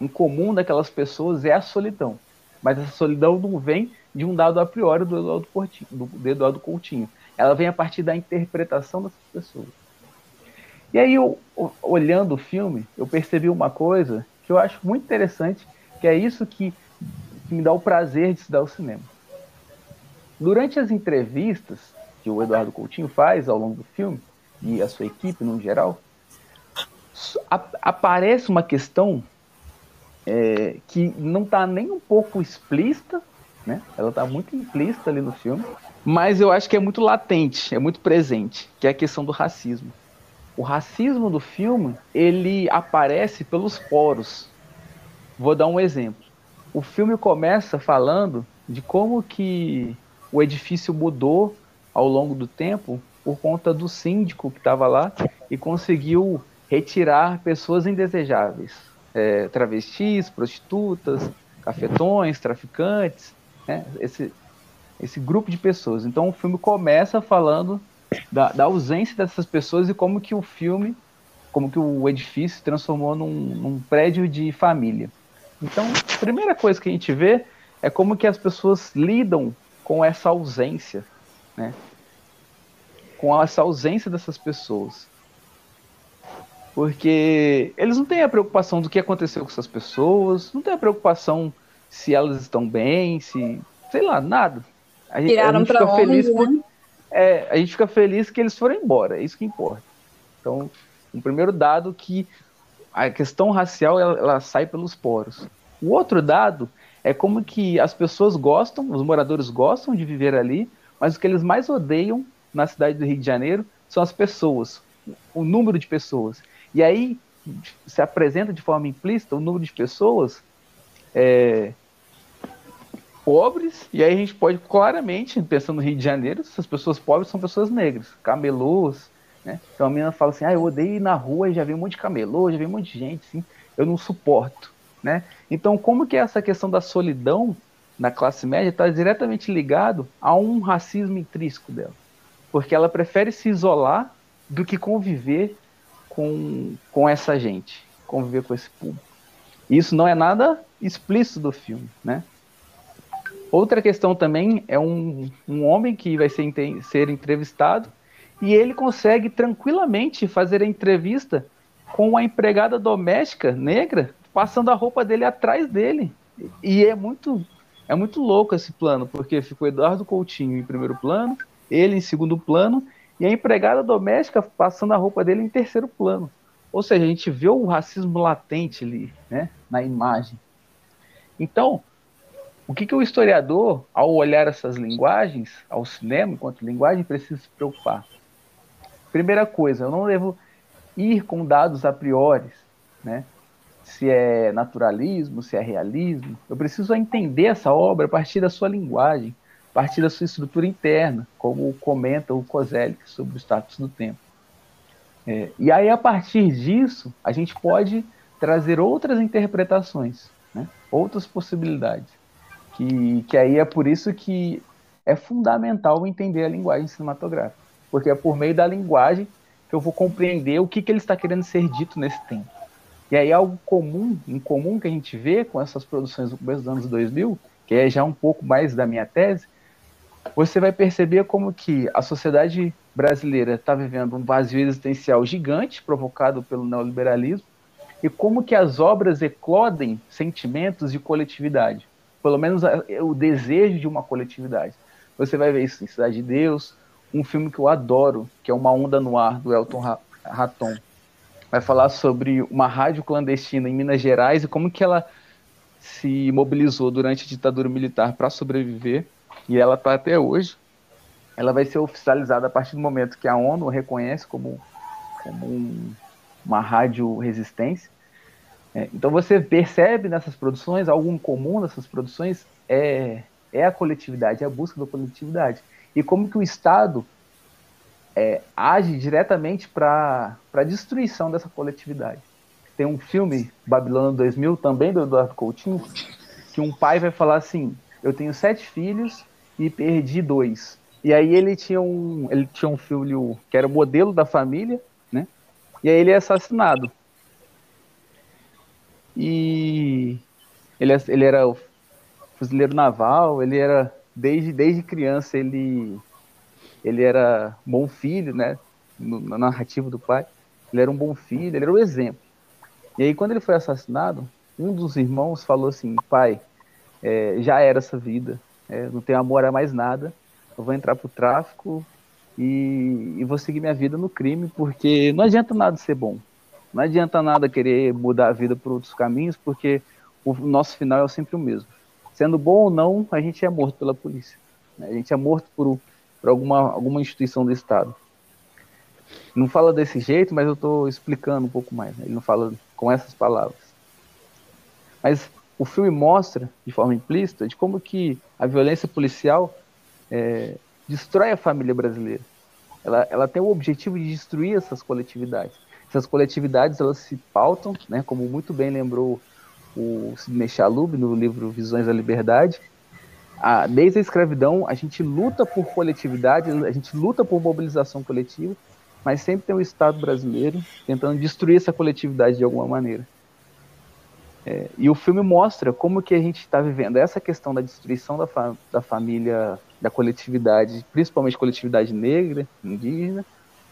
em comum daquelas pessoas é a solidão. Mas essa solidão não vem de um dado a priori do Eduardo, Coutinho, do, do Eduardo Coutinho. Ela vem a partir da interpretação dessas pessoas. E aí, eu, olhando o filme, eu percebi uma coisa que eu acho muito interessante, que é isso que, que me dá o prazer de estudar o cinema. Durante as entrevistas que o Eduardo Coutinho faz ao longo do filme, e a sua equipe no geral, aparece uma questão é, que não está nem um pouco explícita, né? ela está muito implícita ali no filme, mas eu acho que é muito latente, é muito presente, que é a questão do racismo o racismo do filme ele aparece pelos poros. Vou dar um exemplo. O filme começa falando de como que o edifício mudou ao longo do tempo por conta do síndico que estava lá e conseguiu retirar pessoas indesejáveis, é, travestis, prostitutas, cafetões, traficantes, né? esse, esse grupo de pessoas. Então o filme começa falando da, da, ausência dessas pessoas e como que o filme, como que o edifício se transformou num, num prédio de família. Então, a primeira coisa que a gente vê é como que as pessoas lidam com essa ausência, né? Com essa ausência dessas pessoas. Porque eles não têm a preocupação do que aconteceu com essas pessoas, não têm a preocupação se elas estão bem, se. sei lá, nada. A gente, Tiraram para onde, feliz por, né? é, a gente fica feliz que eles foram embora, é isso que importa. Então, um primeiro dado que a questão racial ela, ela sai pelos poros. O outro dado é como que as pessoas gostam, os moradores gostam de viver ali, mas o que eles mais odeiam na cidade do Rio de Janeiro são as pessoas, o número de pessoas. E aí se apresenta de forma implícita o número de pessoas é, pobres, e aí a gente pode claramente, pensando no Rio de Janeiro, essas pessoas pobres são pessoas negras, camelôs, Né? Então a menina fala assim, ah, eu odeio ir na rua e já vi um monte de camelô, já vi um monte de gente, assim, eu não suporto. Né? Então como que essa questão da solidão na classe média está diretamente ligado a um racismo intrínseco dela. Porque ela prefere se isolar do que conviver com, com essa gente, conviver com esse público. Isso não é nada explícito do filme, né? Outra questão também é um, um homem que vai ser, ser entrevistado e ele consegue tranquilamente fazer a entrevista com a empregada doméstica negra passando a roupa dele atrás dele. E é muito é muito louco esse plano, porque ficou Eduardo Coutinho em primeiro plano, ele em segundo plano e a empregada doméstica passando a roupa dele em terceiro plano. Ou seja, a gente vê o racismo latente ali, né, na imagem. Então, o que, que o historiador, ao olhar essas linguagens, ao cinema enquanto linguagem, precisa se preocupar? Primeira coisa, eu não devo ir com dados a priori, né? Se é naturalismo, se é realismo. Eu preciso entender essa obra a partir da sua linguagem, partir da sua estrutura interna, como comenta o Kozelik sobre o status do tempo. É, e aí, a partir disso, a gente pode trazer outras interpretações, né? outras possibilidades. Que, que aí é por isso que é fundamental entender a linguagem cinematográfica, porque é por meio da linguagem que eu vou compreender o que, que ele está querendo ser dito nesse tempo. E aí algo comum, incomum que a gente vê com essas produções do começo dos anos 2000, que é já um pouco mais da minha tese, você vai perceber como que a sociedade brasileira está vivendo um vazio existencial gigante provocado pelo neoliberalismo e como que as obras eclodem sentimentos de coletividade pelo menos o desejo de uma coletividade. Você vai ver isso em Cidade de Deus, um filme que eu adoro, que é Uma Onda no Ar, do Elton Raton. Vai falar sobre uma rádio clandestina em Minas Gerais e como que ela se mobilizou durante a ditadura militar para sobreviver, e ela está até hoje. Ela vai ser oficializada a partir do momento que a ONU reconhece como, como um, uma rádio resistência. É, então você percebe nessas produções, algo comum nessas produções é, é a coletividade, é a busca da coletividade. E como que o Estado é, age diretamente para a destruição dessa coletividade. Tem um filme, Babilônia 2000, também do Eduardo Coutinho, que um pai vai falar assim, eu tenho sete filhos e perdi dois. E aí ele tinha um, ele tinha um filho que era modelo da família, né? E aí ele é assassinado. E ele, é, ele era fuzileiro naval, ele era desde, desde criança ele ele era bom filho, né? Na narrativa do pai, ele era um bom filho, ele era o exemplo. E aí quando ele foi assassinado, um dos irmãos falou assim, pai, é, já era essa vida, é, não tenho amor a mais nada, eu vou entrar pro tráfico e, e vou seguir minha vida no crime, porque não adianta nada ser bom. Não adianta nada querer mudar a vida por outros caminhos, porque o nosso final é sempre o mesmo. Sendo bom ou não, a gente é morto pela polícia. Né? A gente é morto por, por alguma, alguma instituição do Estado. Não fala desse jeito, mas eu estou explicando um pouco mais. Né? Ele não fala com essas palavras. Mas o filme mostra, de forma implícita, de como que a violência policial é, destrói a família brasileira. Ela, ela tem o objetivo de destruir essas coletividades. Essas coletividades elas se pautam, né, como muito bem lembrou o Sidney Chalub no livro Visões da Liberdade. A, desde a escravidão, a gente luta por coletividade, a gente luta por mobilização coletiva, mas sempre tem o Estado brasileiro tentando destruir essa coletividade de alguma maneira. É, e o filme mostra como que a gente está vivendo essa questão da destruição da, fa da família, da coletividade, principalmente coletividade negra, indígena,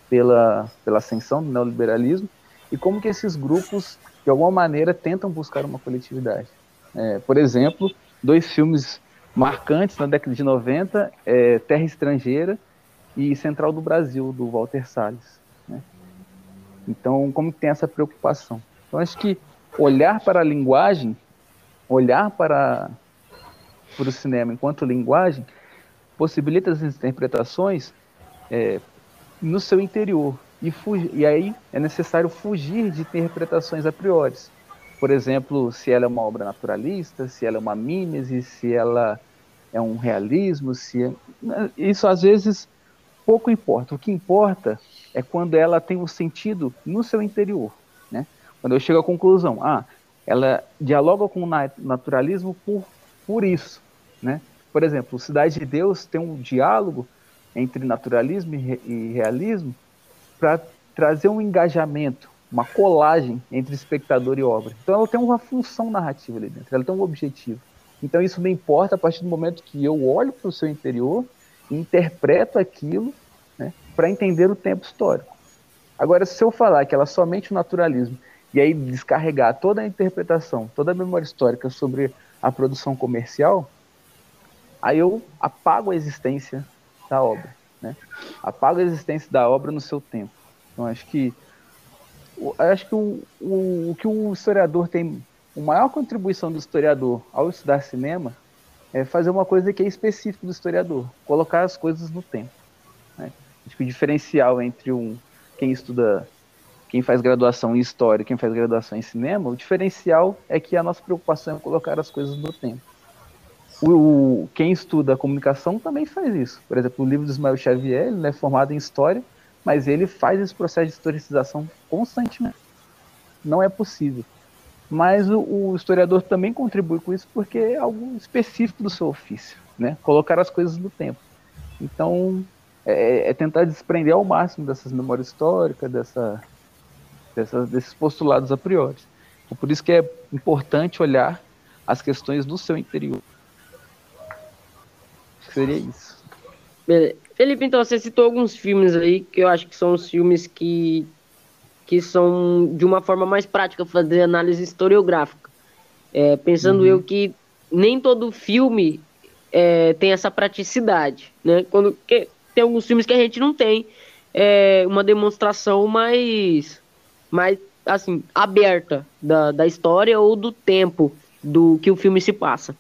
pela, pela ascensão do neoliberalismo e como que esses grupos, de alguma maneira, tentam buscar uma coletividade. É, por exemplo, dois filmes marcantes na década de 90, é Terra Estrangeira e Central do Brasil, do Walter Salles. Né? Então, como que tem essa preocupação? Então, acho que olhar para a linguagem, olhar para, para o cinema enquanto linguagem, possibilita as interpretações é, no seu interior. E, e aí é necessário fugir de interpretações a priori. Por exemplo, se ela é uma obra naturalista, se ela é uma mímese, se ela é um realismo, se é... isso às vezes pouco importa. O que importa é quando ela tem um sentido no seu interior, né? Quando eu chego à conclusão, ah, ela dialoga com o naturalismo por, por isso, né? Por exemplo, Cidade de Deus tem um diálogo entre naturalismo e realismo para trazer um engajamento, uma colagem entre espectador e obra. Então ela tem uma função narrativa ali dentro, ela tem um objetivo. Então isso me importa a partir do momento que eu olho para o seu interior e interpreto aquilo né, para entender o tempo histórico. Agora, se eu falar que ela é somente o naturalismo e aí descarregar toda a interpretação, toda a memória histórica sobre a produção comercial, aí eu apago a existência da obra, né? Apago a existência da obra no seu tempo. Então acho que acho que o, o, o que o historiador tem a maior contribuição do historiador ao estudar cinema é fazer uma coisa que é específica do historiador, colocar as coisas no tempo. Né? Acho que o diferencial entre um quem estuda, quem faz graduação em história, quem faz graduação em cinema, o diferencial é que a nossa preocupação é colocar as coisas no tempo. O, o quem estuda comunicação também faz isso. Por exemplo, o livro do Ismael Xavier, ele é formado em história, mas ele faz esse processo de historicização constantemente. Não é possível mas o, o, historiador também contribui com isso porque é algo específico do seu ofício, né? Colocar as coisas no tempo. Então, é, é tentar desprender ao máximo dessas memórias históricas, dessa, dessas, desses postulados a priori. Então, por isso que é importante olhar as questões do seu interior. Seria isso. Beleza. Felipe, então você citou alguns filmes aí que eu acho que são os filmes que que são de uma forma mais prática fazer análise historiográfica. É, pensando uhum. eu que nem todo filme é, tem essa praticidade, né? Quando tem alguns filmes que a gente não tem é, uma demonstração mais, mais assim aberta da, da história ou do tempo do que o filme se passa.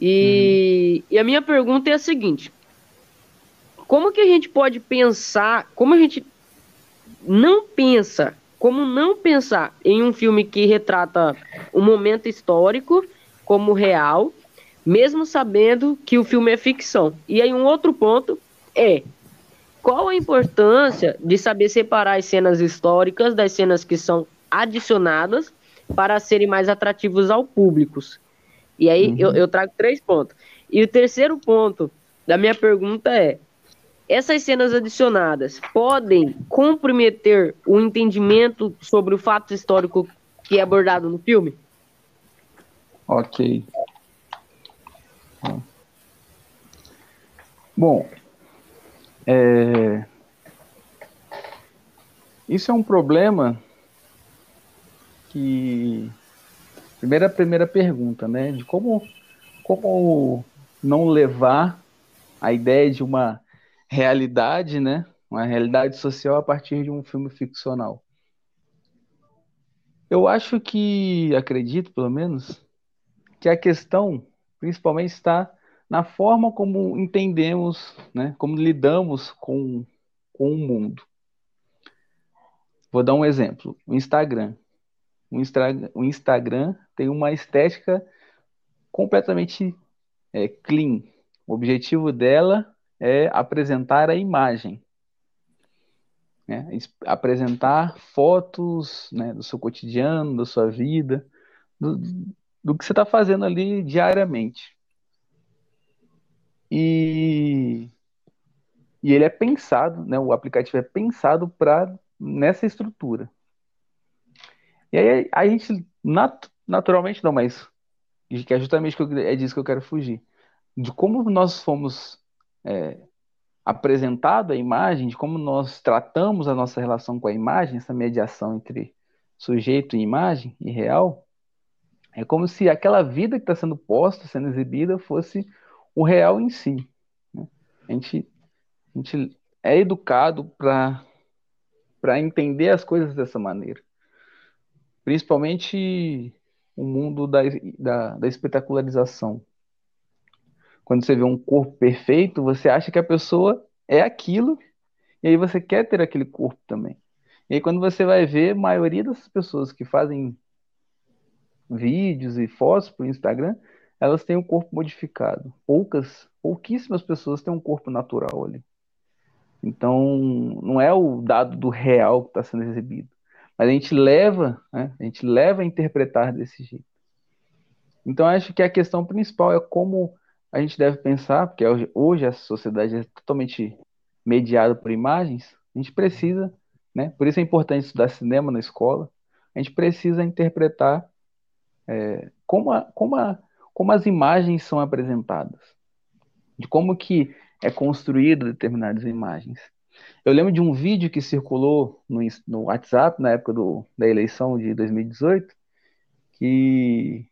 E, uhum. e a minha pergunta é a seguinte: como que a gente pode pensar, como a gente não pensa, como não pensar em um filme que retrata um momento histórico como real, mesmo sabendo que o filme é ficção. E aí um outro ponto é qual a importância de saber separar as cenas históricas das cenas que são adicionadas para serem mais atrativos ao público. E aí uhum. eu, eu trago três pontos. E o terceiro ponto da minha pergunta é essas cenas adicionadas podem comprometer o entendimento sobre o fato histórico que é abordado no filme? Ok. Bom, é... isso é um problema que primeira primeira pergunta, né, de como como não levar a ideia de uma realidade, né? Uma realidade social a partir de um filme ficcional. Eu acho que, acredito pelo menos, que a questão principalmente está na forma como entendemos, né? Como lidamos com, com o mundo. Vou dar um exemplo: o Instagram. O, o Instagram tem uma estética completamente é, clean. O objetivo dela é apresentar a imagem. Né? Apresentar fotos né, do seu cotidiano, da sua vida, do, do que você está fazendo ali diariamente. E, e ele é pensado, né, o aplicativo é pensado para nessa estrutura. E aí a gente nat, naturalmente não, mas que é justamente que eu, é disso que eu quero fugir. De como nós fomos é, apresentado a imagem, de como nós tratamos a nossa relação com a imagem, essa mediação entre sujeito e imagem e real, é como se aquela vida que está sendo posta, sendo exibida, fosse o real em si. Né? A, gente, a gente é educado para entender as coisas dessa maneira. Principalmente o mundo da, da, da espetacularização quando você vê um corpo perfeito, você acha que a pessoa é aquilo, e aí você quer ter aquele corpo também. E aí quando você vai ver, a maioria das pessoas que fazem vídeos e fotos para o Instagram, elas têm um corpo modificado. Poucas, pouquíssimas pessoas têm um corpo natural ali. Então, não é o dado do real que está sendo exibido, mas a gente leva, né, a gente leva a interpretar desse jeito. Então, acho que a questão principal é como a gente deve pensar, porque hoje a sociedade é totalmente mediada por imagens, a gente precisa, né, por isso é importante estudar cinema na escola, a gente precisa interpretar é, como, a, como, a, como as imagens são apresentadas, de como que é construída determinadas imagens. Eu lembro de um vídeo que circulou no, no WhatsApp na época do, da eleição de 2018, que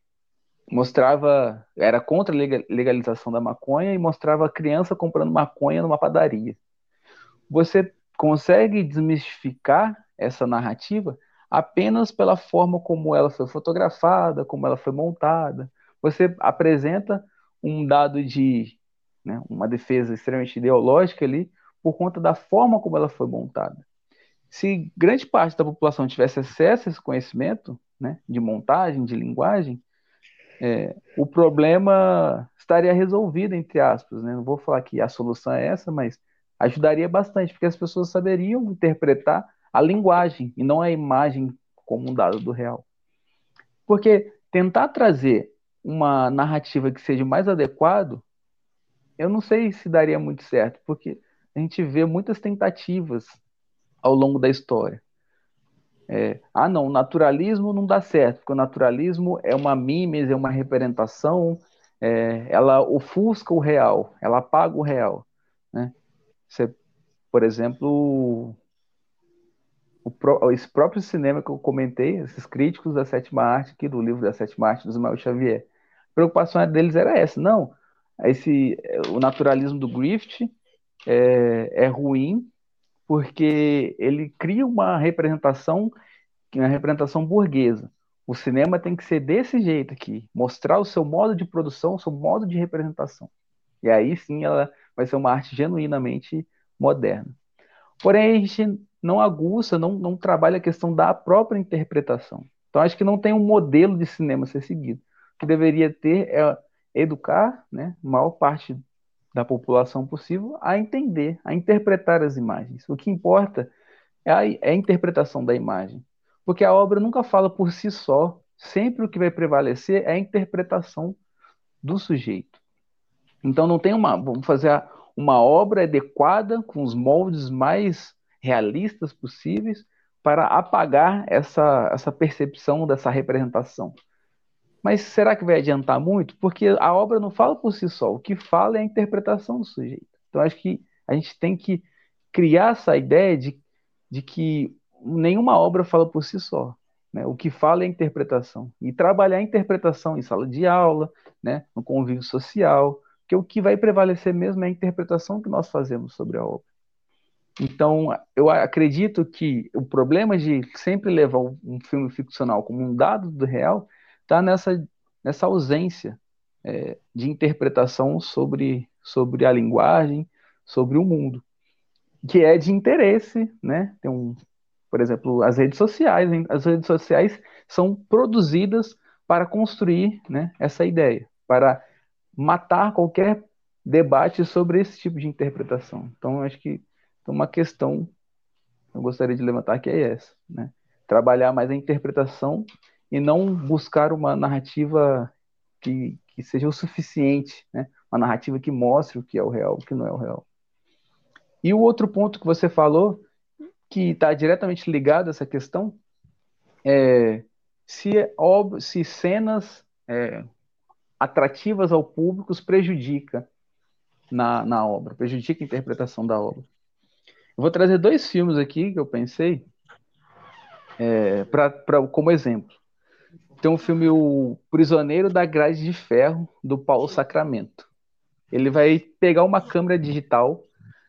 mostrava, era contra a legalização da maconha e mostrava a criança comprando maconha numa padaria. Você consegue desmistificar essa narrativa apenas pela forma como ela foi fotografada, como ela foi montada. Você apresenta um dado de né, uma defesa extremamente ideológica ali por conta da forma como ela foi montada. Se grande parte da população tivesse acesso a esse conhecimento né, de montagem, de linguagem, é, o problema estaria resolvido, entre aspas. Né? Não vou falar que a solução é essa, mas ajudaria bastante, porque as pessoas saberiam interpretar a linguagem e não a imagem como um dado do real. Porque tentar trazer uma narrativa que seja mais adequado, eu não sei se daria muito certo, porque a gente vê muitas tentativas ao longo da história. É, ah, não, o naturalismo não dá certo, porque o naturalismo é uma mimes, é uma representação, é, ela ofusca o real, ela apaga o real. Né? Você, por exemplo, o, esse próprio cinema que eu comentei, esses críticos da sétima arte aqui, do livro da sétima arte do Ismael Xavier, preocupação deles era essa, não, esse, o naturalismo do Griffith é, é ruim porque ele cria uma representação, uma representação burguesa. O cinema tem que ser desse jeito aqui, mostrar o seu modo de produção, o seu modo de representação. E aí sim ela vai ser uma arte genuinamente moderna. Porém, a gente não aguça, não, não trabalha a questão da própria interpretação. Então, acho que não tem um modelo de cinema a ser seguido. Que deveria ter é educar né, a maior parte da população possível a entender, a interpretar as imagens. O que importa é a, é a interpretação da imagem. Porque a obra nunca fala por si só. Sempre o que vai prevalecer é a interpretação do sujeito. Então não tem uma. Vamos fazer uma obra adequada, com os moldes mais realistas possíveis, para apagar essa, essa percepção dessa representação. Mas será que vai adiantar muito? Porque a obra não fala por si só, o que fala é a interpretação do sujeito. Então acho que a gente tem que criar essa ideia de, de que nenhuma obra fala por si só. Né? O que fala é a interpretação. E trabalhar a interpretação em sala de aula, né? no convívio social, que o que vai prevalecer mesmo é a interpretação que nós fazemos sobre a obra. Então, eu acredito que o problema de sempre levar um filme ficcional como um dado do real está nessa, nessa ausência é, de interpretação sobre, sobre a linguagem, sobre o mundo, que é de interesse, né? Tem um, por exemplo, as redes sociais, hein? as redes sociais são produzidas para construir né, essa ideia, para matar qualquer debate sobre esse tipo de interpretação. Então, acho que uma questão que eu gostaria de levantar que é essa, né? Trabalhar mais a interpretação e não buscar uma narrativa que, que seja o suficiente, né? Uma narrativa que mostre o que é o real, o que não é o real. E o outro ponto que você falou, que está diretamente ligado a essa questão, é se, se cenas é, atrativas ao público prejudica na, na obra, prejudica a interpretação da obra. Eu vou trazer dois filmes aqui que eu pensei é, pra, pra, como exemplo. Tem um filme O Prisioneiro da Grade de Ferro, do Paulo Sacramento. Ele vai pegar uma câmera digital,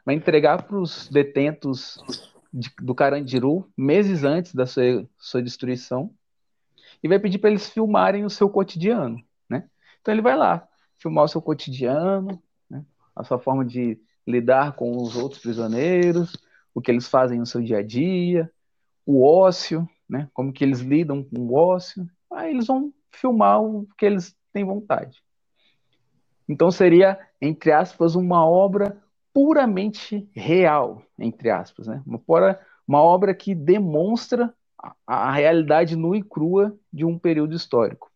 vai entregar para os detentos de, do Carandiru meses antes da sua, sua destruição e vai pedir para eles filmarem o seu cotidiano. Então ele vai lá filmar o seu cotidiano, né? a sua forma de lidar com os outros prisioneiros, o que eles fazem no seu dia a dia, o ócio, né? como que eles lidam com o ócio. Eles vão filmar o que eles têm vontade. Então seria, entre aspas, uma obra puramente real, entre aspas, né? Uma, uma obra que demonstra a, a realidade nua e crua de um período histórico.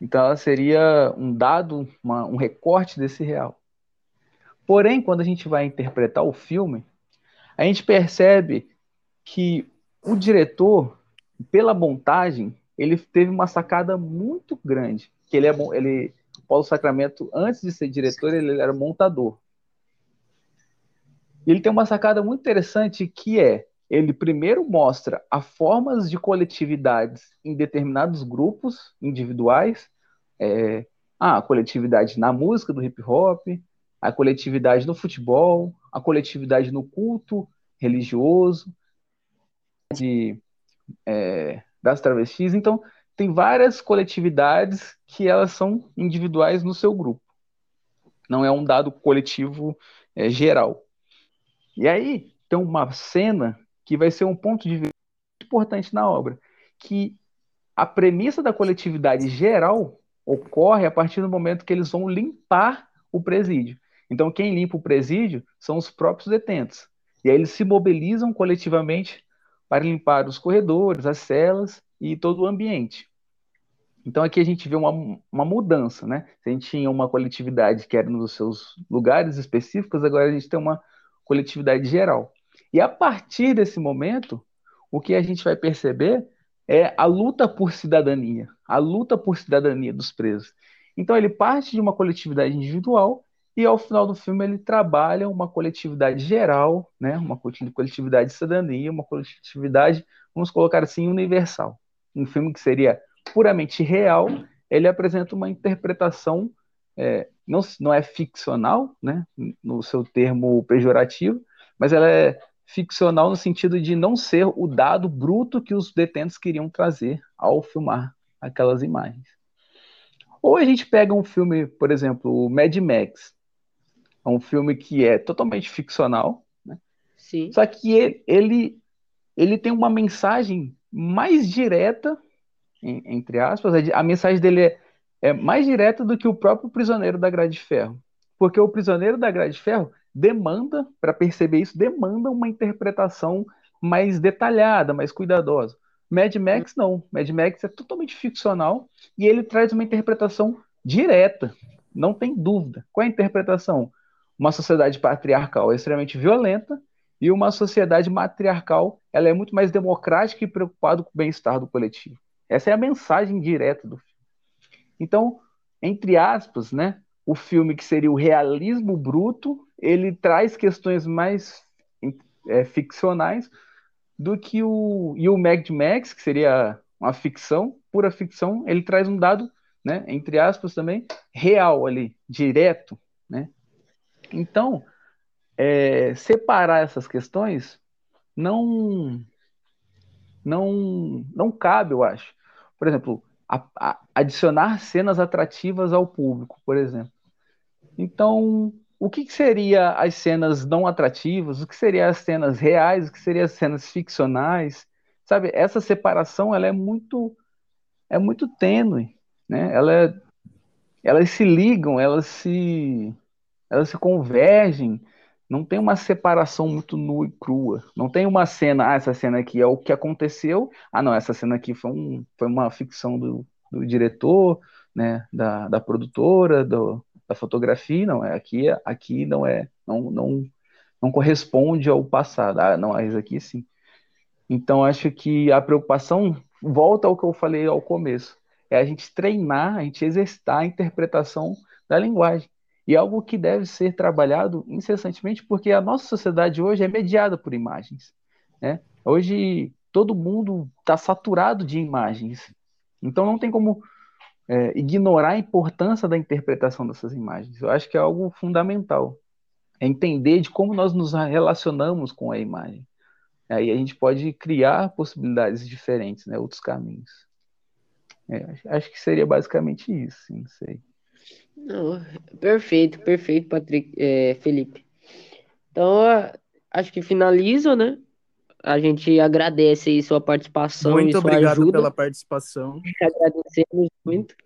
Então, ela seria um dado, uma, um recorte desse real. Porém, quando a gente vai interpretar o filme, a gente percebe que o diretor, pela montagem, ele teve uma sacada muito grande. Que ele é ele Paulo Sacramento, antes de ser diretor, ele era montador. Ele tem uma sacada muito interessante que é ele primeiro mostra as formas de coletividades em determinados grupos individuais, é, a coletividade na música do hip hop, a coletividade no futebol, a coletividade no culto religioso, de, é, das travestis. Então, tem várias coletividades que elas são individuais no seu grupo. Não é um dado coletivo é, geral. E aí tem uma cena que vai ser um ponto de vista importante na obra, que a premissa da coletividade geral ocorre a partir do momento que eles vão limpar o presídio. Então, quem limpa o presídio são os próprios detentos. E aí eles se mobilizam coletivamente para limpar os corredores, as celas e todo o ambiente. Então aqui a gente vê uma, uma mudança, né? A gente tinha uma coletividade que era nos seus lugares específicos, agora a gente tem uma coletividade geral. E a partir desse momento, o que a gente vai perceber é a luta por cidadania, a luta por cidadania dos presos. Então ele parte de uma coletividade individual e ao final do filme ele trabalha uma coletividade geral, né, uma coletividade de cidadania, uma coletividade, vamos colocar assim, universal. Um filme que seria puramente real, ele apresenta uma interpretação é, não, não é ficcional, né, no seu termo pejorativo, mas ela é ficcional no sentido de não ser o dado bruto que os detentos queriam trazer ao filmar aquelas imagens. Ou a gente pega um filme, por exemplo, o Mad Max. É um filme que é totalmente ficcional, né? Sim. só que ele, ele, ele tem uma mensagem mais direta, entre aspas, a mensagem dele é, é mais direta do que o próprio Prisioneiro da Grade de Ferro. Porque o Prisioneiro da Grade de Ferro demanda, para perceber isso, demanda uma interpretação mais detalhada, mais cuidadosa. Mad Max não. Mad Max é totalmente ficcional e ele traz uma interpretação direta, não tem dúvida. Qual é a interpretação? Uma sociedade patriarcal é extremamente violenta e uma sociedade matriarcal ela é muito mais democrática e preocupada com o bem-estar do coletivo. Essa é a mensagem direta do filme. Então, entre aspas, né, o filme que seria o realismo bruto, ele traz questões mais é, ficcionais do que o e o Mad Max, que seria uma ficção, pura ficção, ele traz um dado, né, entre aspas também, real ali, direto, né? Então, é, separar essas questões não não não cabe, eu acho. Por exemplo, a, a, adicionar cenas atrativas ao público, por exemplo. Então, o que, que seria as cenas não atrativas? O que seriam as cenas reais? O que seriam as cenas ficcionais? Sabe, essa separação ela é muito é muito tênue, né? Ela é, elas se ligam, elas se elas se convergem. Não tem uma separação muito nua e crua. Não tem uma cena, ah, essa cena aqui é o que aconteceu. Ah, não, essa cena aqui foi, um, foi uma ficção do, do diretor, né, da, da produtora, do, da fotografia, não é aqui, aqui não é, não, não, não corresponde ao passado. Ah, não, isso aqui sim. Então acho que a preocupação volta ao que eu falei ao começo, é a gente treinar, a gente exercitar a interpretação da linguagem. E algo que deve ser trabalhado incessantemente, porque a nossa sociedade hoje é mediada por imagens. Né? Hoje todo mundo está saturado de imagens. Então não tem como é, ignorar a importância da interpretação dessas imagens. Eu acho que é algo fundamental. É entender de como nós nos relacionamos com a imagem. Aí a gente pode criar possibilidades diferentes, né, outros caminhos. É, acho que seria basicamente isso, não sei. Não, perfeito, perfeito, Patrick, é, Felipe. Então, acho que finaliza, né? A gente agradece aí sua participação muito e sua obrigado ajuda. pela participação. *laughs* Agradecemos muito.